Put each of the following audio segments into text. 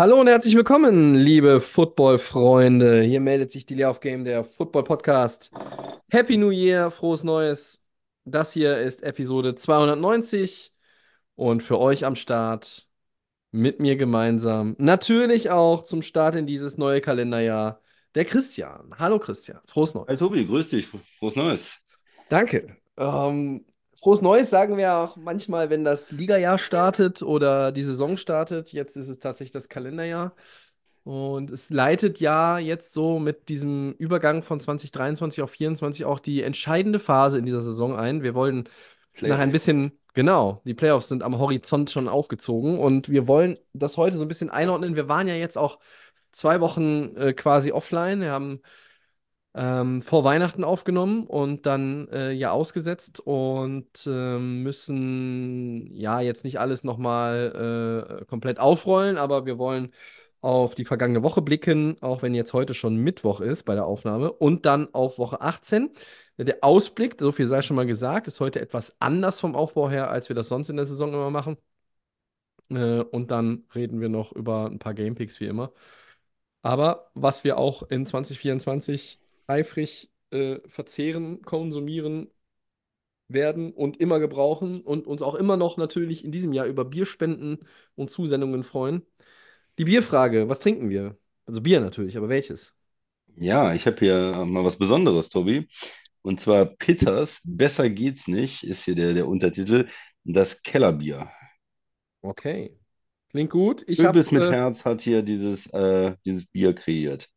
Hallo und herzlich willkommen, liebe Football-Freunde. Hier meldet sich die Layoff Game, der Football-Podcast. Happy New Year, frohes Neues. Das hier ist Episode 290 und für euch am Start mit mir gemeinsam, natürlich auch zum Start in dieses neue Kalenderjahr, der Christian. Hallo Christian, frohes Hi Neues. Tobi, grüß dich. Frohes Neues. Danke. Ähm, frohes Neues sagen wir auch manchmal, wenn das Ligajahr startet oder die Saison startet. Jetzt ist es tatsächlich das Kalenderjahr. Und es leitet ja jetzt so mit diesem Übergang von 2023 auf 2024 auch die entscheidende Phase in dieser Saison ein. Wir wollen nach ein Playoffs. bisschen, genau, die Playoffs sind am Horizont schon aufgezogen und wir wollen das heute so ein bisschen einordnen. Wir waren ja jetzt auch zwei Wochen äh, quasi offline. Wir haben ähm, vor Weihnachten aufgenommen und dann äh, ja ausgesetzt und ähm, müssen ja jetzt nicht alles nochmal äh, komplett aufrollen, aber wir wollen auf die vergangene Woche blicken, auch wenn jetzt heute schon Mittwoch ist bei der Aufnahme und dann auf Woche 18. Der Ausblick, so viel sei schon mal gesagt, ist heute etwas anders vom Aufbau her, als wir das sonst in der Saison immer machen. Äh, und dann reden wir noch über ein paar Gamepicks wie immer. Aber was wir auch in 2024 eifrig äh, verzehren, konsumieren werden und immer gebrauchen und uns auch immer noch natürlich in diesem Jahr über Bierspenden und Zusendungen freuen. Die Bierfrage, was trinken wir? Also Bier natürlich, aber welches? Ja, ich habe hier mal was Besonderes, Tobi. Und zwar Pitters, Besser geht's nicht, ist hier der, der Untertitel. Das Kellerbier. Okay. Klingt gut. Ich habe Übelst mit äh, Herz hat hier dieses, äh, dieses Bier kreiert.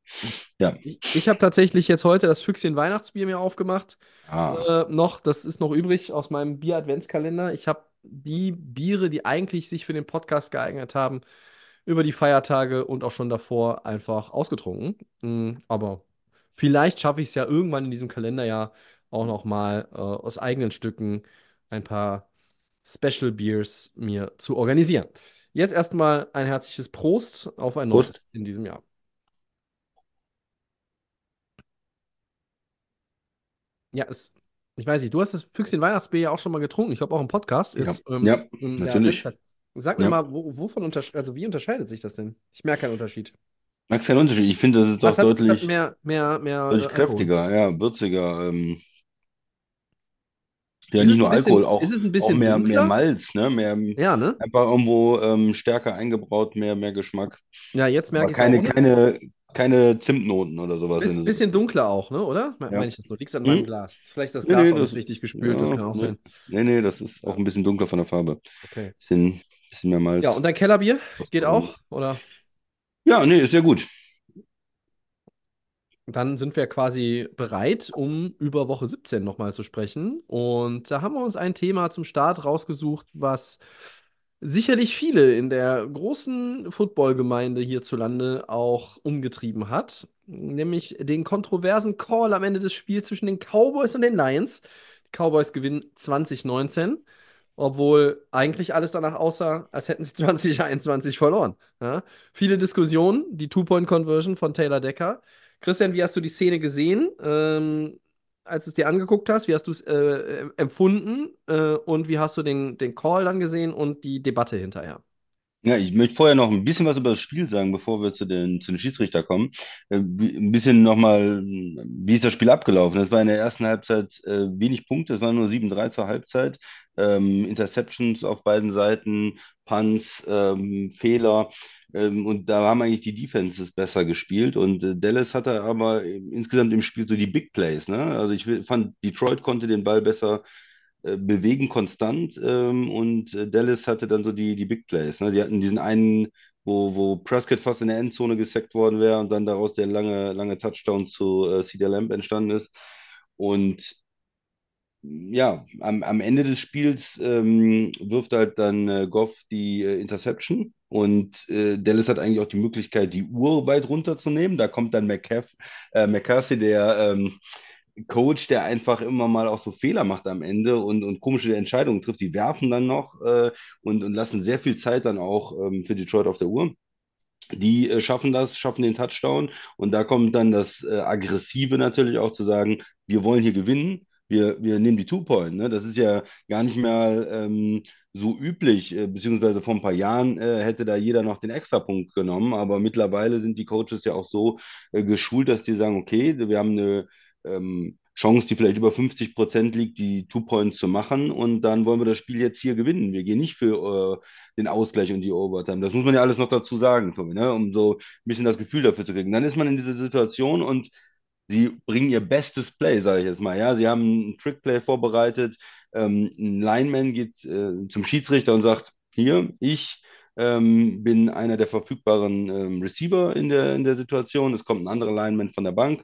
Ja, ich, ich hab tatsächlich jetzt heute das Füchschen Weihnachtsbier mir aufgemacht. ah, Äh, noch, das ist noch übrig aus meinem Bier-Adventskalender. Ich habe die Biere, die eigentlich sich für den Podcast geeignet haben, über die Feiertage und auch schon davor einfach ausgetrunken. Mm, aber vielleicht schaffe ich es ja irgendwann in diesem Kalenderjahr auch noch mal äh, aus eigenen Stücken ein paar Special Beers mir zu organisieren. Jetzt erstmal ein herzliches Prost auf ein neues Prost. in diesem Jahr. Ja, es, ich weiß nicht, du hast das Füchschen Weihnachtsbier ja auch schon mal getrunken. Ich glaube auch im Podcast Ja, jetzt ähm, ja, natürlich. Sag mir Ja. mal, wo, wovon untersch also wie unterscheidet sich das denn? Ich merke keinen Unterschied. Magst keinen Unterschied. Ich finde, das ist doch deutlich, mehr, mehr, mehr deutlich kräftiger, ja, würziger. Ähm, ja, nicht nur bisschen, Alkohol, auch, ist es ein auch bisschen mehr, mehr? Malz, ne? Mehr, Ja, ne? einfach irgendwo ähm, stärker eingebraut, mehr, mehr Geschmack. Ja, jetzt merke ich es auch. keine, keine, keine Zimtnoten oder sowas ist in ein bisschen dunkler auch, ne? Oder? Ja. Meine ich das nur? Liegt an meinem Hm? Glas? Vielleicht ist das Nee, Glas nee, auch das, nicht richtig gespült, das ja, kann auch nee, sein. nee, nee, das ist auch ein bisschen dunkler von der Farbe. okay. Bisschen, bisschen mehr Malz. Ja, und dein Kellerbier geht auch? Oder? Ja, nee, ist sehr gut. Dann sind wir quasi bereit, um über Woche 17 nochmal zu sprechen. Und da haben wir uns ein Thema zum Start rausgesucht, was sicherlich viele in der großen Footballgemeinde hierzulande auch umgetrieben hat. Nämlich den kontroversen Call am Ende des Spiels zwischen den Cowboys und den Lions. Die Cowboys gewinnen 2019, obwohl eigentlich alles danach aussah, als hätten sie 2021 verloren. Ja? Viele Diskussionen, die Two-Point-Conversion von Taylor Decker. Christian, wie hast du die Szene gesehen, ähm, als du es dir angeguckt hast? Wie hast du es äh, empfunden? Äh, und wie hast du den, den Call dann gesehen und die Debatte hinterher? Ja, ich möchte vorher noch ein bisschen was über das Spiel sagen, bevor wir zu den, zu den Schiedsrichter kommen. Äh, Ein bisschen nochmal, wie ist das Spiel abgelaufen? Es war in der ersten Halbzeit äh, wenig Punkte, es waren nur 7-3 zur Halbzeit. Ähm, Interceptions auf beiden Seiten, Punts, ähm, Fehler. Ähm, und da haben eigentlich die Defenses besser gespielt. Und äh, Dallas hatte aber insgesamt im Spiel so die Big Plays. Ne? Also ich fand, Detroit konnte den Ball besser äh, bewegen konstant ähm, und äh, Dallas hatte dann so die, die Big Plays. Ne? Die hatten diesen einen, wo, wo Prescott fast in der Endzone gesackt worden wäre und dann daraus der lange, lange Touchdown zu äh, CeeDee Lamb entstanden ist. Und ja, am, am Ende des Spiels ähm, wirft halt dann äh, Goff die äh, Interception Und äh, Dallas hat eigentlich auch die Möglichkeit, die Uhr weit runterzunehmen. Da kommt dann McCaff, äh, McCarthy, der ähm, Coach, der einfach immer mal auch so Fehler macht am Ende und, und komische Entscheidungen trifft. Die werfen dann noch äh, und, und lassen sehr viel Zeit dann auch ähm, für Detroit auf der Uhr. Die äh, schaffen das, schaffen den Touchdown und da kommt dann das äh, Aggressive natürlich auch zu sagen, wir wollen hier gewinnen, wir, wir nehmen die Two-Point. Ne? Das ist ja gar nicht mehr ähm, so üblich, äh, beziehungsweise vor ein paar Jahren äh, hätte da jeder noch den Extrapunkt genommen, aber mittlerweile sind die Coaches ja auch so äh, geschult, dass die sagen, okay, wir haben eine ähm, Chance, die vielleicht über 50 Prozent liegt, die Two-Points zu machen. Und dann wollen wir das Spiel jetzt hier gewinnen. Wir gehen nicht für äh, den Ausgleich und die Overtime. Das muss man ja alles noch dazu sagen, Tommy, ne? um so ein bisschen das Gefühl dafür zu kriegen. Dann ist man in dieser Situation und sie bringen ihr bestes Play, sage ich jetzt mal. Ja, sie haben ein Trick-Play vorbereitet. Ähm, ein Lineman geht äh, zum Schiedsrichter und sagt: Hier, ich ähm, bin einer der verfügbaren ähm, Receiver in der, in der Situation. Es kommt ein anderer Lineman von der Bank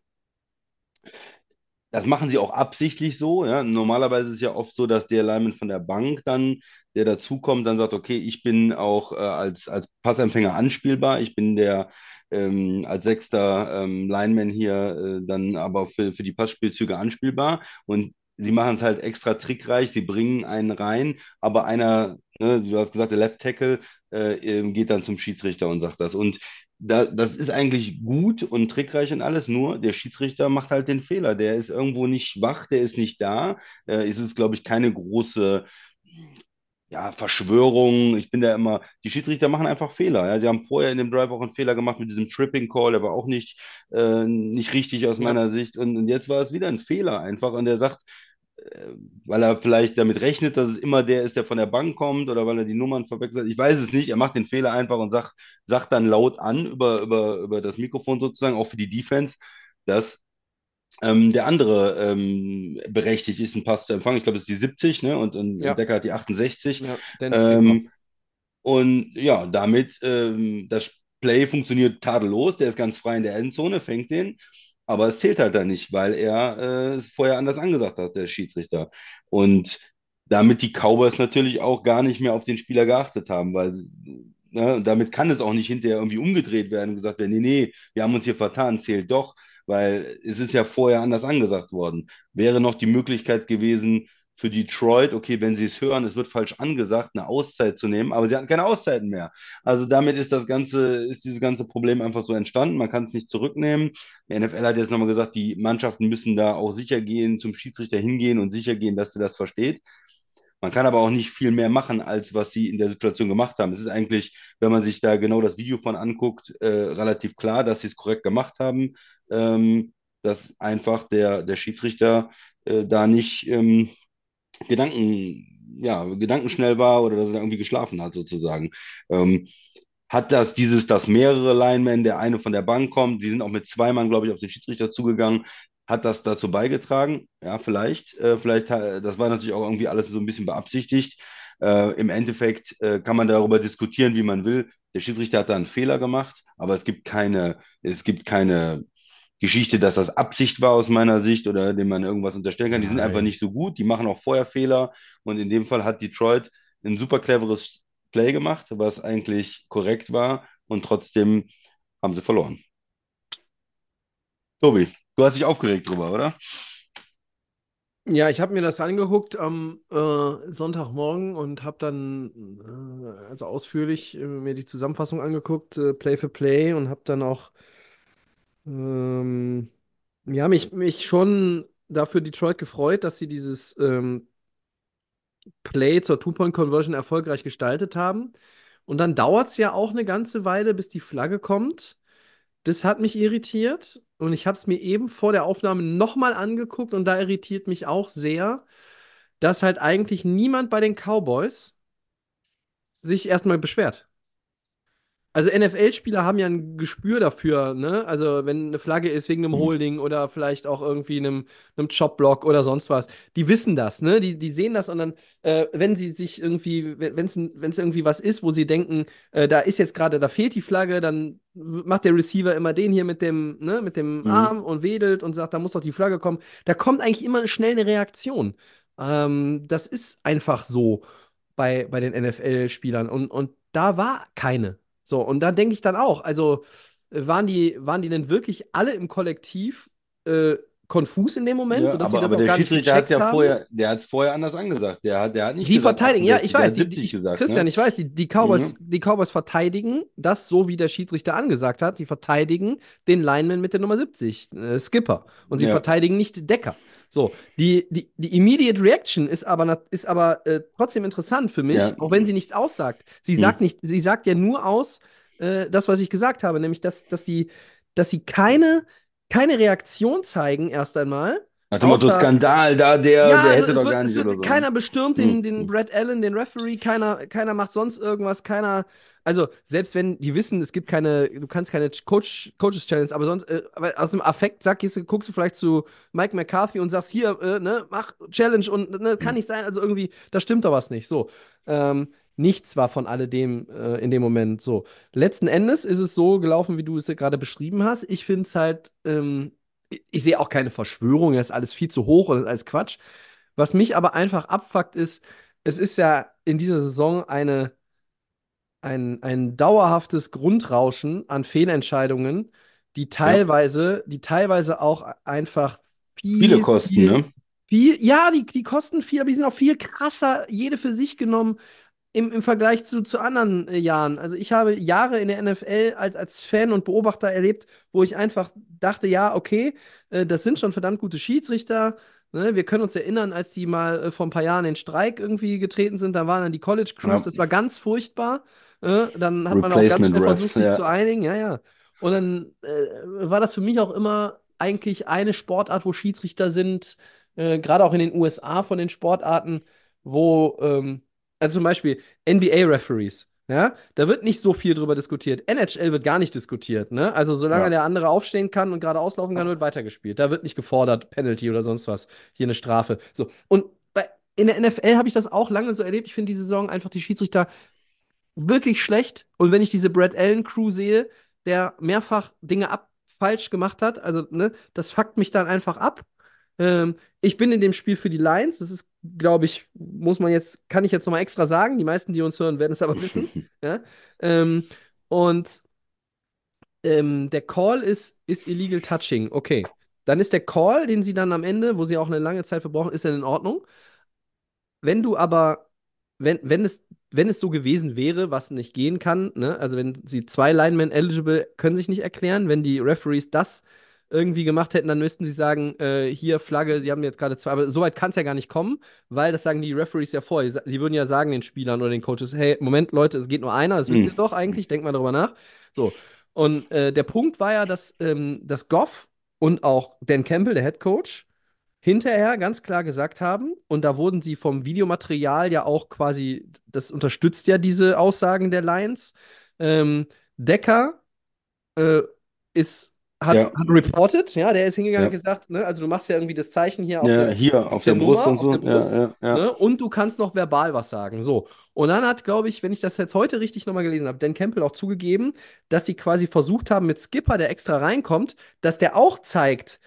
das machen sie auch absichtlich so. Ja. Normalerweise ist es ja oft so, dass der Lineman von der Bank dann, der dazukommt, dann sagt, okay, ich bin auch äh, als, als Passempfänger anspielbar. Ich bin der ähm, als sechster ähm, Lineman hier äh, dann aber für, für die Passspielzüge anspielbar. Und sie machen es halt extra trickreich. Sie bringen einen rein, aber einer, ne, du hast gesagt, der Left Tackle äh, ähm, geht dann zum Schiedsrichter und sagt das. Und da, das ist eigentlich gut und trickreich und alles, nur der Schiedsrichter macht halt den Fehler. Der ist irgendwo nicht wach, der ist nicht da. Äh, es ist, glaube ich, keine große ja, Verschwörung. Ich bin da immer, die Schiedsrichter machen einfach Fehler. Ja. Sie haben vorher in dem Drive auch einen Fehler gemacht mit diesem Tripping Call, der war auch nicht, äh, nicht richtig aus meiner ja. Sicht. Und, und jetzt war es wieder ein Fehler einfach. Und der sagt, weil er vielleicht damit rechnet, dass es immer der ist, der von der Bank kommt oder weil er die Nummern verwechselt. Ich weiß es nicht. Er macht den Fehler einfach und sagt, sagt dann laut an über, über, über das Mikrofon sozusagen, auch für die Defense, dass ähm, der andere ähm, berechtigt ist, einen Pass zu empfangen. Ich glaube, es ist die 70 ne? und, und ja. Decker hat die 68. Ja, ähm, und ja, damit ähm, das Play funktioniert tadellos. Der ist ganz frei in der Endzone, fängt den aber es zählt halt dann nicht, weil er äh, es vorher anders angesagt hat, der Schiedsrichter. Und damit die Cowboys natürlich auch gar nicht mehr auf den Spieler geachtet haben, weil ne, damit kann es auch nicht hinterher irgendwie umgedreht werden und gesagt werden, nee, nee, wir haben uns hier vertan, zählt doch, weil es ist ja vorher anders angesagt worden. Wäre noch die Möglichkeit gewesen, für Detroit, okay, wenn sie es hören, es wird falsch angesagt, eine Auszeit zu nehmen, aber sie hatten keine Auszeiten mehr. Also damit ist das ganze, ist dieses ganze Problem einfach so entstanden. Man kann es nicht zurücknehmen. Die NFL hat jetzt nochmal gesagt, die Mannschaften müssen da auch sicher gehen, zum Schiedsrichter hingehen und sicher gehen, dass er das versteht. Man kann aber auch nicht viel mehr machen, als was sie in der Situation gemacht haben. Es ist eigentlich, wenn man sich da genau das Video von anguckt, äh, relativ klar, dass sie es korrekt gemacht haben, ähm, dass einfach der, der Schiedsrichter äh, da nicht ähm, Gedanken, ja, gedankenschnell war oder dass er irgendwie geschlafen hat, sozusagen. Ähm, hat das dieses, dass mehrere Linemen, der eine von der Bank kommt, die sind auch mit zwei Mann, glaube ich, auf den Schiedsrichter zugegangen, hat das dazu beigetragen? Ja, vielleicht. Äh, vielleicht, das war natürlich auch irgendwie alles so ein bisschen beabsichtigt. Äh, Im Endeffekt äh, kann man darüber diskutieren, wie man will. Der Schiedsrichter hat da einen Fehler gemacht, aber es gibt keine, es gibt keine Geschichte, dass das Absicht war aus meiner Sicht oder dem man irgendwas unterstellen kann. Die sind einfach nicht so gut, die machen auch vorher Fehler und in dem Fall hat Detroit ein super cleveres Play gemacht, was eigentlich korrekt war und trotzdem haben sie verloren. Tobi, du hast dich aufgeregt drüber, oder? Ja, ich habe mir das angeguckt am äh, Sonntagmorgen und habe dann äh, also ausführlich äh, mir die Zusammenfassung angeguckt, äh, Play for Play und habe dann auch ähm, ja, mich, mich schon dafür Detroit gefreut, dass sie dieses ähm, Play zur Two-Point-Conversion erfolgreich gestaltet haben. Und dann dauert es ja auch eine ganze Weile, bis die Flagge kommt. Das hat mich irritiert. Und ich habe es mir eben vor der Aufnahme nochmal angeguckt und da irritiert mich auch sehr, dass halt eigentlich niemand bei den Cowboys sich erstmal beschwert. Also NFL-Spieler haben ja ein Gespür dafür, ne? Also wenn eine Flagge ist wegen einem mhm. Holding oder vielleicht auch irgendwie einem, einem Chop-Block oder sonst was. Die wissen das, ne? Die, die sehen das und dann, äh, wenn sie sich irgendwie, wenn es irgendwie was ist, wo sie denken, äh, da ist jetzt gerade, da fehlt die Flagge, dann macht der Receiver immer den hier mit dem, ne, mit dem mhm. Arm und wedelt und sagt, da muss doch die Flagge kommen. Da kommt eigentlich immer schnell eine Reaktion. Ähm, das ist einfach so bei, bei den NFL-Spielern. Und, und da war keine. So, und da denke ich dann auch, also äh, waren die, waren die denn wirklich alle im Kollektiv äh, konfus in dem Moment, Ja, sodass aber, sie das aber auch der gar nicht Schiedsrichter hat gecheckt ja haben? vorher, der hat es vorher anders angesagt. Der hat, der hat nicht Die gesagt verteidigen, ja, 68, ich weiß, hat die, 70 die, ich, gesagt, Christian, ne? ich weiß, die, die, Cowboys, Mhm. die Cowboys verteidigen das so, wie der Schiedsrichter angesagt hat. Die verteidigen den Lineman mit der Nummer 70, äh, Skipper. Und sie Ja. verteidigen nicht Decker. So, die, die, die Immediate Reaction ist aber, ist aber äh, trotzdem interessant für mich, Ja. auch wenn sie nichts aussagt. Sie Mhm. sagt nicht, sie sagt ja nur aus, äh, das, was ich gesagt habe, nämlich, dass, dass sie, dass sie keine, keine Reaktion zeigen, erst einmal. Nach dem Motto Skandal, da der, Ja, der also hätte doch wird, gar nicht wird, so. keiner bestürmt den, Hm, den. Brad Allen, den Referee, keiner, keiner macht sonst irgendwas, keiner, also selbst wenn die wissen, es gibt keine, du kannst keine Coach, Coaches Challenge, aber sonst, äh, aus dem Affekt sag, gehst, guckst du vielleicht zu Mike McCarthy und sagst, hier, äh, ne, mach Challenge und ne, kann Hm. nicht sein, also irgendwie, da stimmt doch was nicht. So. Ähm, nichts war von alledem äh, in dem Moment so. Letzten Endes ist es so gelaufen, wie du es ja gerade beschrieben hast. Ich finde es halt, ähm, ich, sehe auch keine Verschwörung, das ist alles viel zu hoch und das ist alles Quatsch. Was mich aber einfach abfuckt ist, es ist ja in dieser Saison eine, ein, ein dauerhaftes Grundrauschen an Fehlentscheidungen, die teilweise, die teilweise auch einfach viel, Viele Kosten, viel, ne? viel, ja, die, die kosten viel, aber die sind auch viel krasser, jede für sich genommen im, im Vergleich zu, zu anderen äh, Jahren. Also ich habe Jahre in der NFL als, als Fan und Beobachter erlebt, wo ich einfach dachte, ja, okay, äh, das sind schon verdammt gute Schiedsrichter. Ne? Wir können uns erinnern, als die mal äh, vor ein paar Jahren in Streik irgendwie getreten sind, da waren dann die College Crews, Ja. das war ganz furchtbar. Äh, dann hat man auch ganz schnell versucht, sich ja. zu einigen, ja, ja. Und dann äh, war das für mich auch immer eigentlich eine Sportart, wo Schiedsrichter sind, äh, gerade auch in den USA von den Sportarten, wo, ähm, also zum Beispiel NBA-Referees, ja, da wird nicht so viel drüber diskutiert. NHL wird gar nicht diskutiert, ne? Also solange Ja. der andere aufstehen kann und gerade auslaufen kann, wird weitergespielt. Da wird nicht gefordert, Penalty oder sonst was, hier eine Strafe. So, und bei, in der NFL habe ich das auch lange so erlebt. Ich finde die Saison einfach die Schiedsrichter wirklich schlecht. Und wenn ich diese Brad Allen Crew sehe, der mehrfach Dinge ab falsch gemacht hat, also ne, das fuckt mich dann einfach ab. Ähm, ich bin in dem Spiel für die Lions. Das ist, glaube ich, muss man jetzt, kann ich jetzt noch mal extra sagen. Die meisten, die uns hören, werden es aber wissen. ja? ähm, und ähm, der Call ist, ist illegal touching. Okay. Dann ist der Call, den sie dann am Ende, wo sie auch eine lange Zeit für brauchen, ist dann in Ordnung. Wenn du aber, wenn, wenn es, wenn es so gewesen wäre, was nicht gehen kann, ne? Also wenn sie zwei Linemen eligible können sich nicht erklären, wenn die Referees das irgendwie gemacht hätten, dann müssten sie sagen, äh, hier Flagge, sie haben jetzt gerade zwei, aber so weit kann es ja gar nicht kommen, weil das sagen die Referees ja vor. Die würden ja sagen den Spielern oder den Coaches, hey, Moment, Leute, es geht nur einer, das wisst ihr doch eigentlich, denkt mal darüber nach. So. Und äh, der Punkt war ja, dass, ähm, dass Goff und auch Dan Campbell, der Head Coach, hinterher ganz klar gesagt haben, und da wurden sie vom Videomaterial ja auch quasi, das unterstützt ja diese Aussagen der Lions. Ähm, Decker äh, ist, hat, Ja. hat reported, ja, der ist hingegangen und Ja. gesagt, ne, also du machst ja irgendwie das Zeichen hier auf Ja, der, hier auf der der Brust Nummer, und so. Brust. Ne? Und du kannst noch verbal was sagen. So. Und dann hat, glaube ich, wenn ich das jetzt heute richtig nochmal gelesen habe, Dan Campbell auch zugegeben, dass sie quasi versucht haben, mit Skipper, der extra reinkommt, dass der auch zeigt,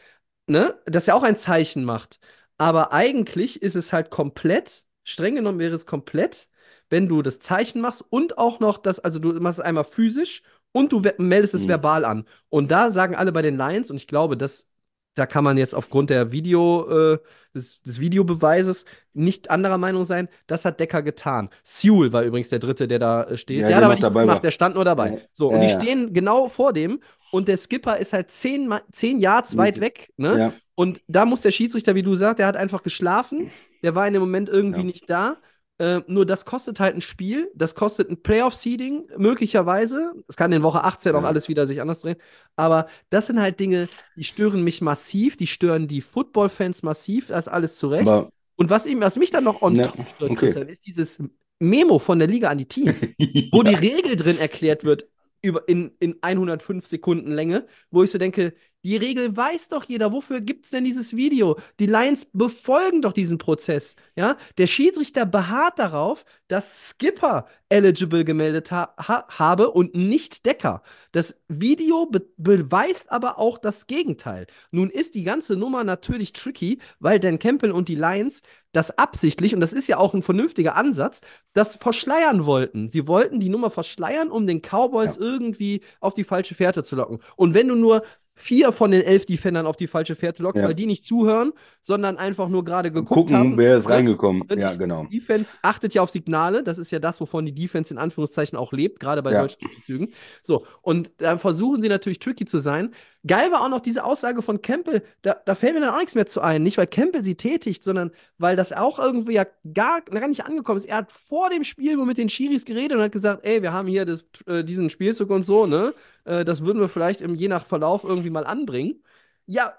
ne, dass er auch ein Zeichen macht. Aber eigentlich ist es halt komplett, streng genommen wäre es komplett, wenn du das Zeichen machst und auch noch das, also du machst es einmal physisch und du meldest es Mhm. verbal an. Und da sagen alle bei den Lions, und ich glaube, dass da kann man jetzt aufgrund der Video, äh, des, des Videobeweises nicht anderer Meinung sein. Das hat Decker getan. Sewell war übrigens der Dritte, der da äh, steht. Ja, der der hat aber nichts gemacht, war. der stand nur dabei. Ja. So, und Ja, die stehen genau vor dem und der Skipper ist halt zehn, zehn Yards weit weg. Ne? Und da muss der Schiedsrichter, wie du sagst, der hat einfach geschlafen. Der war in dem Moment irgendwie nicht da. Äh, nur das kostet halt ein Spiel. Das kostet ein Playoff-Seeding, möglicherweise. Es kann in Woche 18 auch Ja. alles wieder sich anders drehen. Aber das sind halt Dinge, die stören mich massiv. Die stören die Football-Fans massiv. Das alles zurecht. Aber Und was, ihm, was mich dann noch on Ja, top stört, okay. Christian, ist dieses Memo von der Liga an die Teams wo ja. die Regel drin erklärt wird über in, in 105 Sekunden Länge, wo ich so denke, Die Regel weiß doch jeder. Wofür gibt es denn dieses Video? Die Lions befolgen doch diesen Prozess. Ja? Der Schiedsrichter beharrt darauf, dass Skipper eligible gemeldet ha ha habe und nicht Decker. Das Video be beweist aber auch das Gegenteil. Nun ist die ganze Nummer natürlich tricky, weil Dan Campbell und die Lions das absichtlich, und das ist ja auch ein vernünftiger Ansatz, das verschleiern wollten. Sie wollten die Nummer verschleiern, um den Cowboys ja. irgendwie auf die falsche Fährte zu locken. Und wenn du nur vier von den elf Defendern auf die falsche Fährte lockst, ja. weil die nicht zuhören, sondern einfach nur gerade geguckt Gucken, haben. wer ist ne? reingekommen. Die, ja, genau. Die Defense achtet ja auf Signale. Das ist ja das, wovon die Defense in Anführungszeichen auch lebt, gerade bei ja. solchen Spielzügen. So, und da versuchen sie natürlich tricky zu sein. Geil war auch noch diese Aussage von Campbell. Da, da fällt mir dann auch nichts mehr zu ein. Nicht, weil Campbell sie tätigt, sondern weil das auch irgendwie ja gar, gar nicht angekommen ist. Er hat vor dem Spiel mit den Chiris geredet und hat gesagt: Ey, wir haben hier das, äh, diesen Spielzug und so, ne? Äh, das würden wir vielleicht im, je nach Verlauf irgendwie mal anbringen. Ja,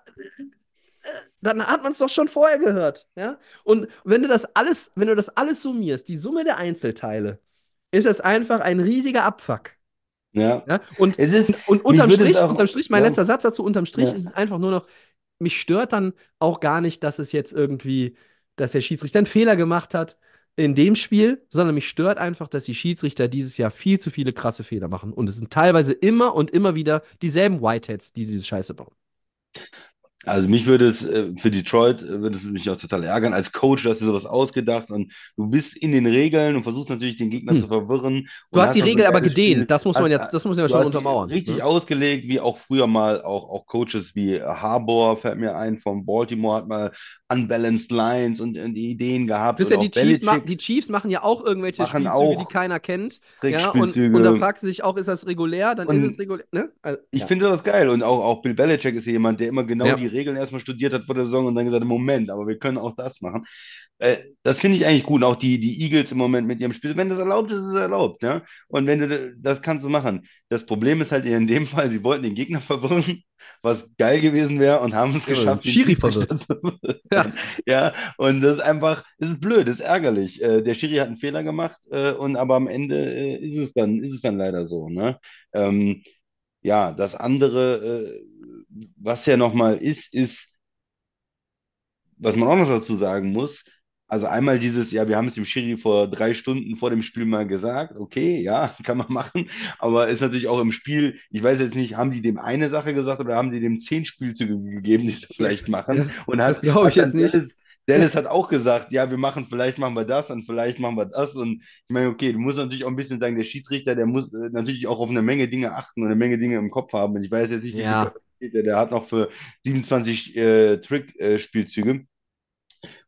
dann hat man es doch schon vorher gehört, ja? Und wenn du das alles, wenn du das alles summierst, die Summe der Einzelteile, ist es einfach ein riesiger Abfuck. Ja. ja? Und, ist, und unterm Strich, auch, unterm Strich, mein ja. letzter Satz dazu, unterm Strich ja. ist es einfach nur noch, mich stört dann auch gar nicht, dass es jetzt irgendwie, dass der Schiedsrichter einen Fehler gemacht hat in dem Spiel, sondern mich stört einfach, dass die Schiedsrichter dieses Jahr viel zu viele krasse Fehler machen. Und es sind teilweise immer und immer wieder dieselben Whiteheads, die diese Scheiße bauen. Also mich würde es äh, für Detroit äh, würde es mich auch total ärgern. Als Coach hast du sowas ausgedacht und du bist in den Regeln und versuchst natürlich den Gegner hm. zu verwirren. Du hast die Regel aber gedehnt, das muss man ja, das muss man ja schon untermauern. Richtig ne? ausgelegt, wie auch früher mal auch, auch Coaches wie Harbour fällt mir ein von Baltimore hat mal unbalanced Lines und, und Ideen gehabt. Ja die, Chiefs machen, die Chiefs machen ja auch irgendwelche machen Spielzüge, auch die keiner kennt. Ja, und, und da fragt sich auch, ist das regulär? Dann und ist es regulär. Ne? Also, ich ja. finde das geil. Und auch, auch Bill Belichick ist jemand, der immer genau ja. die Regeln erstmal studiert hat vor der Saison und dann gesagt, Moment, aber wir können auch das machen. Äh, das finde ich eigentlich gut. Und auch die, die Eagles im Moment mit ihrem Spiel. Wenn das erlaubt ist, ist es erlaubt. Ja? Und wenn du das kannst du machen. Das Problem ist halt in dem Fall, sie wollten den Gegner verwirren, was geil gewesen wäre und haben es geschafft. Schiri verwirrt. ja. ja, und das ist einfach, das ist blöd, das ist ärgerlich. Äh, der Schiri hat einen Fehler gemacht äh, und aber am Ende äh, ist es dann, ist es dann leider so. Ne? Ähm, ja, das andere, was ja nochmal ist, ist, was man auch noch dazu sagen muss, also einmal dieses, ja, wir haben es dem Schiri vor drei Stunden vor dem Spiel mal gesagt, okay, ja, kann man machen, aber ist natürlich auch im Spiel, ich weiß jetzt nicht, haben die dem eine Sache gesagt oder haben die dem zehn Spielzüge gegeben, die sie vielleicht machen? Das, und hat, das glaube ich jetzt nicht. Dennis, Dennis hat auch gesagt, ja, wir machen, vielleicht machen wir das und vielleicht machen wir das. Und ich meine, okay, du musst natürlich auch ein bisschen sagen, der Schiedsrichter, der muss äh, natürlich auch auf eine Menge Dinge achten und eine Menge Dinge im Kopf haben. Und ich weiß jetzt nicht, wie ja. der, der hat noch für 27 äh, Trick-Spielzüge. Äh,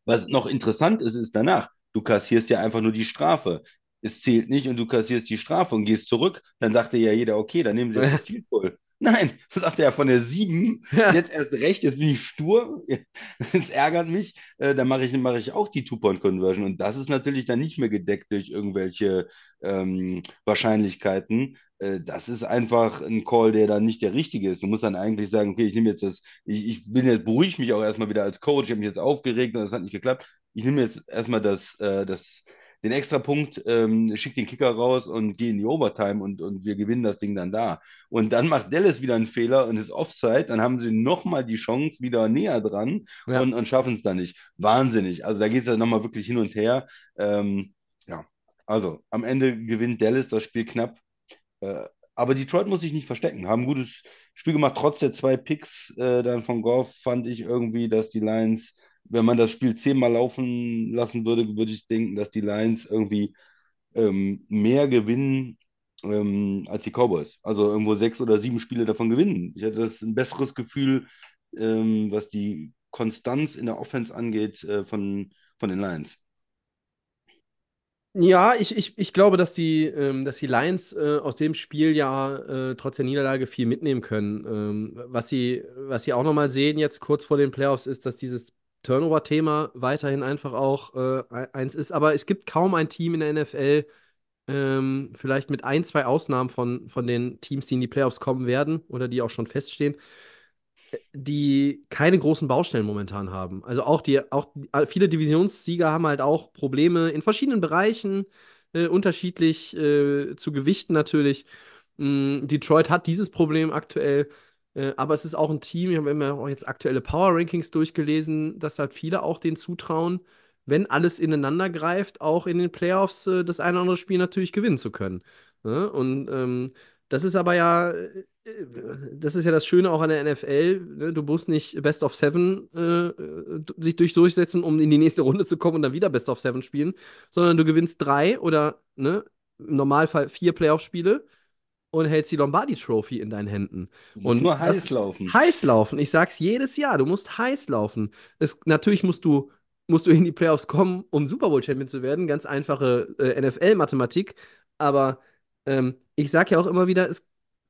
was noch interessant ist, ist danach, du kassierst ja einfach nur die Strafe. Es zählt nicht und du kassierst die Strafe und gehst zurück. Dann sagte ja jeder, okay, dann nehmen sie jetzt das Field Goal. Nein, sagt er von der 7, ja. jetzt erst recht, jetzt bin ich stur, es ärgert mich, äh, dann mache ich, mach ich auch die Two-Point-Conversion. Und das ist natürlich dann nicht mehr gedeckt durch irgendwelche ähm, Wahrscheinlichkeiten. Äh, das ist einfach ein Call, der dann nicht der richtige ist. Du musst dann eigentlich sagen, okay, ich nehme jetzt das, ich, ich bin jetzt, beruhige mich auch erstmal wieder als Coach, ich habe mich jetzt aufgeregt und das hat nicht geklappt. Ich nehme jetzt erstmal das, äh, das den extra Punkt, ähm, schick den Kicker raus und geh in die Overtime und, und wir gewinnen das Ding dann da. Und dann macht Dallas wieder einen Fehler und ist Offside, dann haben sie nochmal die Chance wieder näher dran ja. und, und schaffen es dann nicht. Wahnsinnig. Also da geht es ja nochmal wirklich hin und her. Ähm, ja, also am Ende gewinnt Dallas das Spiel knapp. Äh, aber Detroit muss sich nicht verstecken. Haben ein gutes Spiel gemacht, trotz der zwei Picks äh, dann von Goff fand ich irgendwie, dass die Lions wenn man das Spiel zehnmal laufen lassen würde, würde ich denken, dass die Lions irgendwie ähm, mehr gewinnen ähm, als die Cowboys. Also irgendwo sechs oder sieben Spiele davon gewinnen. Ich hatte das ein besseres Gefühl, ähm, was die Konstanz in der Offense angeht, äh, von, von den Lions. Ja, ich, ich, ich glaube, dass die, ähm, dass die Lions äh, aus dem Spiel ja äh, trotz der Niederlage viel mitnehmen können. Ähm, was sie, was sie auch nochmal sehen jetzt kurz vor den Playoffs ist, dass dieses Turnover-Thema weiterhin einfach auch äh, eins ist. Aber es gibt kaum ein Team in der NFL, ähm, vielleicht mit ein, zwei Ausnahmen von, von den Teams, die in die Playoffs kommen werden oder die auch schon feststehen, die keine großen Baustellen momentan haben. Also auch die, auch viele Divisionssieger haben halt auch Probleme in verschiedenen Bereichen, äh, unterschiedlich äh, zu gewichten natürlich. Mm, Detroit hat dieses Problem aktuell. Äh, aber es ist auch ein Team, ich habe mir auch jetzt aktuelle Power Rankings durchgelesen, dass halt viele auch denen zutrauen, wenn alles ineinander greift, auch in den Playoffs äh, das eine oder andere Spiel natürlich gewinnen zu können. Ne? Und ähm, das ist aber ja, äh, das ist ja das Schöne auch an der NFL. Ne? Du musst nicht Best of Seven äh, sich durch durchsetzen, um in die nächste Runde zu kommen und dann wieder Best of Seven spielen, sondern du gewinnst drei oder ne, im Normalfall vier Playoff-Spiele und hältst die Lombardi Trophy in deinen Händen. Und nur heiß laufen. Heiß laufen. Ich sag's jedes Jahr. Du musst heiß laufen. Es, natürlich musst du, musst du in die Playoffs kommen, um Super Bowl Champion zu werden. Ganz einfache äh, NFL-Mathematik. Aber ähm, ich sag ja auch immer wieder, es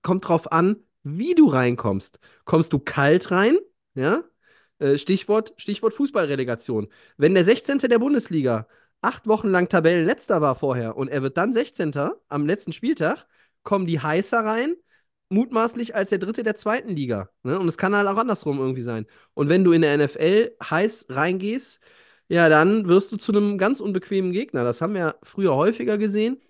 kommt drauf an, wie du reinkommst. Kommst du kalt rein? Ja. Äh, Stichwort, Stichwort Fußballrelegation. Wenn der 16. der Bundesliga acht Wochen lang Tabellenletzter war vorher und er wird dann 16. am letzten Spieltag, kommen die heißer rein, mutmaßlich als der Dritte der zweiten Liga. Ne? Und es kann halt auch andersrum irgendwie sein. Und wenn du in der NFL heiß reingehst, ja, dann wirst du zu einem ganz unbequemen Gegner. Das haben wir früher häufiger gesehen.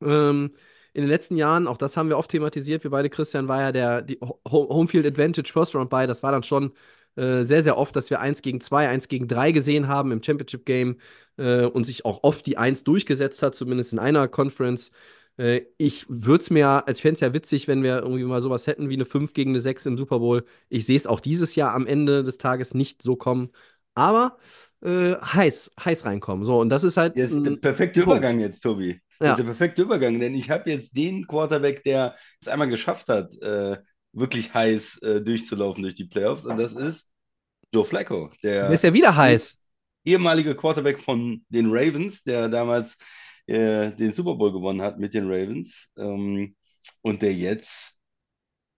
Ähm, in den letzten Jahren, auch das haben wir oft thematisiert, wir beide, Christian, war ja der Homefield Advantage First Round bei. Das war dann schon äh, sehr, sehr oft, dass wir 1 gegen 2, 1 gegen 3 gesehen haben im Championship Game äh, und sich auch oft die 1 durchgesetzt hat, zumindest in einer Conference. Äh, ich würde es mir, als fände es ja witzig, wenn wir irgendwie mal sowas hätten wie eine 5 gegen eine 6 im Super Bowl. Ich sehe es auch dieses Jahr am Ende des Tages nicht so kommen. Aber äh, heiß, heiß reinkommen. So, und das ist halt. Jetzt der ein perfekte Punkt. Übergang jetzt, Tobi. Ja. Das ist der perfekte Übergang, denn ich habe jetzt den Quarterback, der es einmal geschafft hat, äh, wirklich heiß äh, durchzulaufen durch die Playoffs, und das ist Joe Flacco, Der der ist ja wieder heiß. ehemalige Quarterback von den Ravens, der damals äh, den Super Bowl gewonnen hat mit den Ravens, ähm, und der jetzt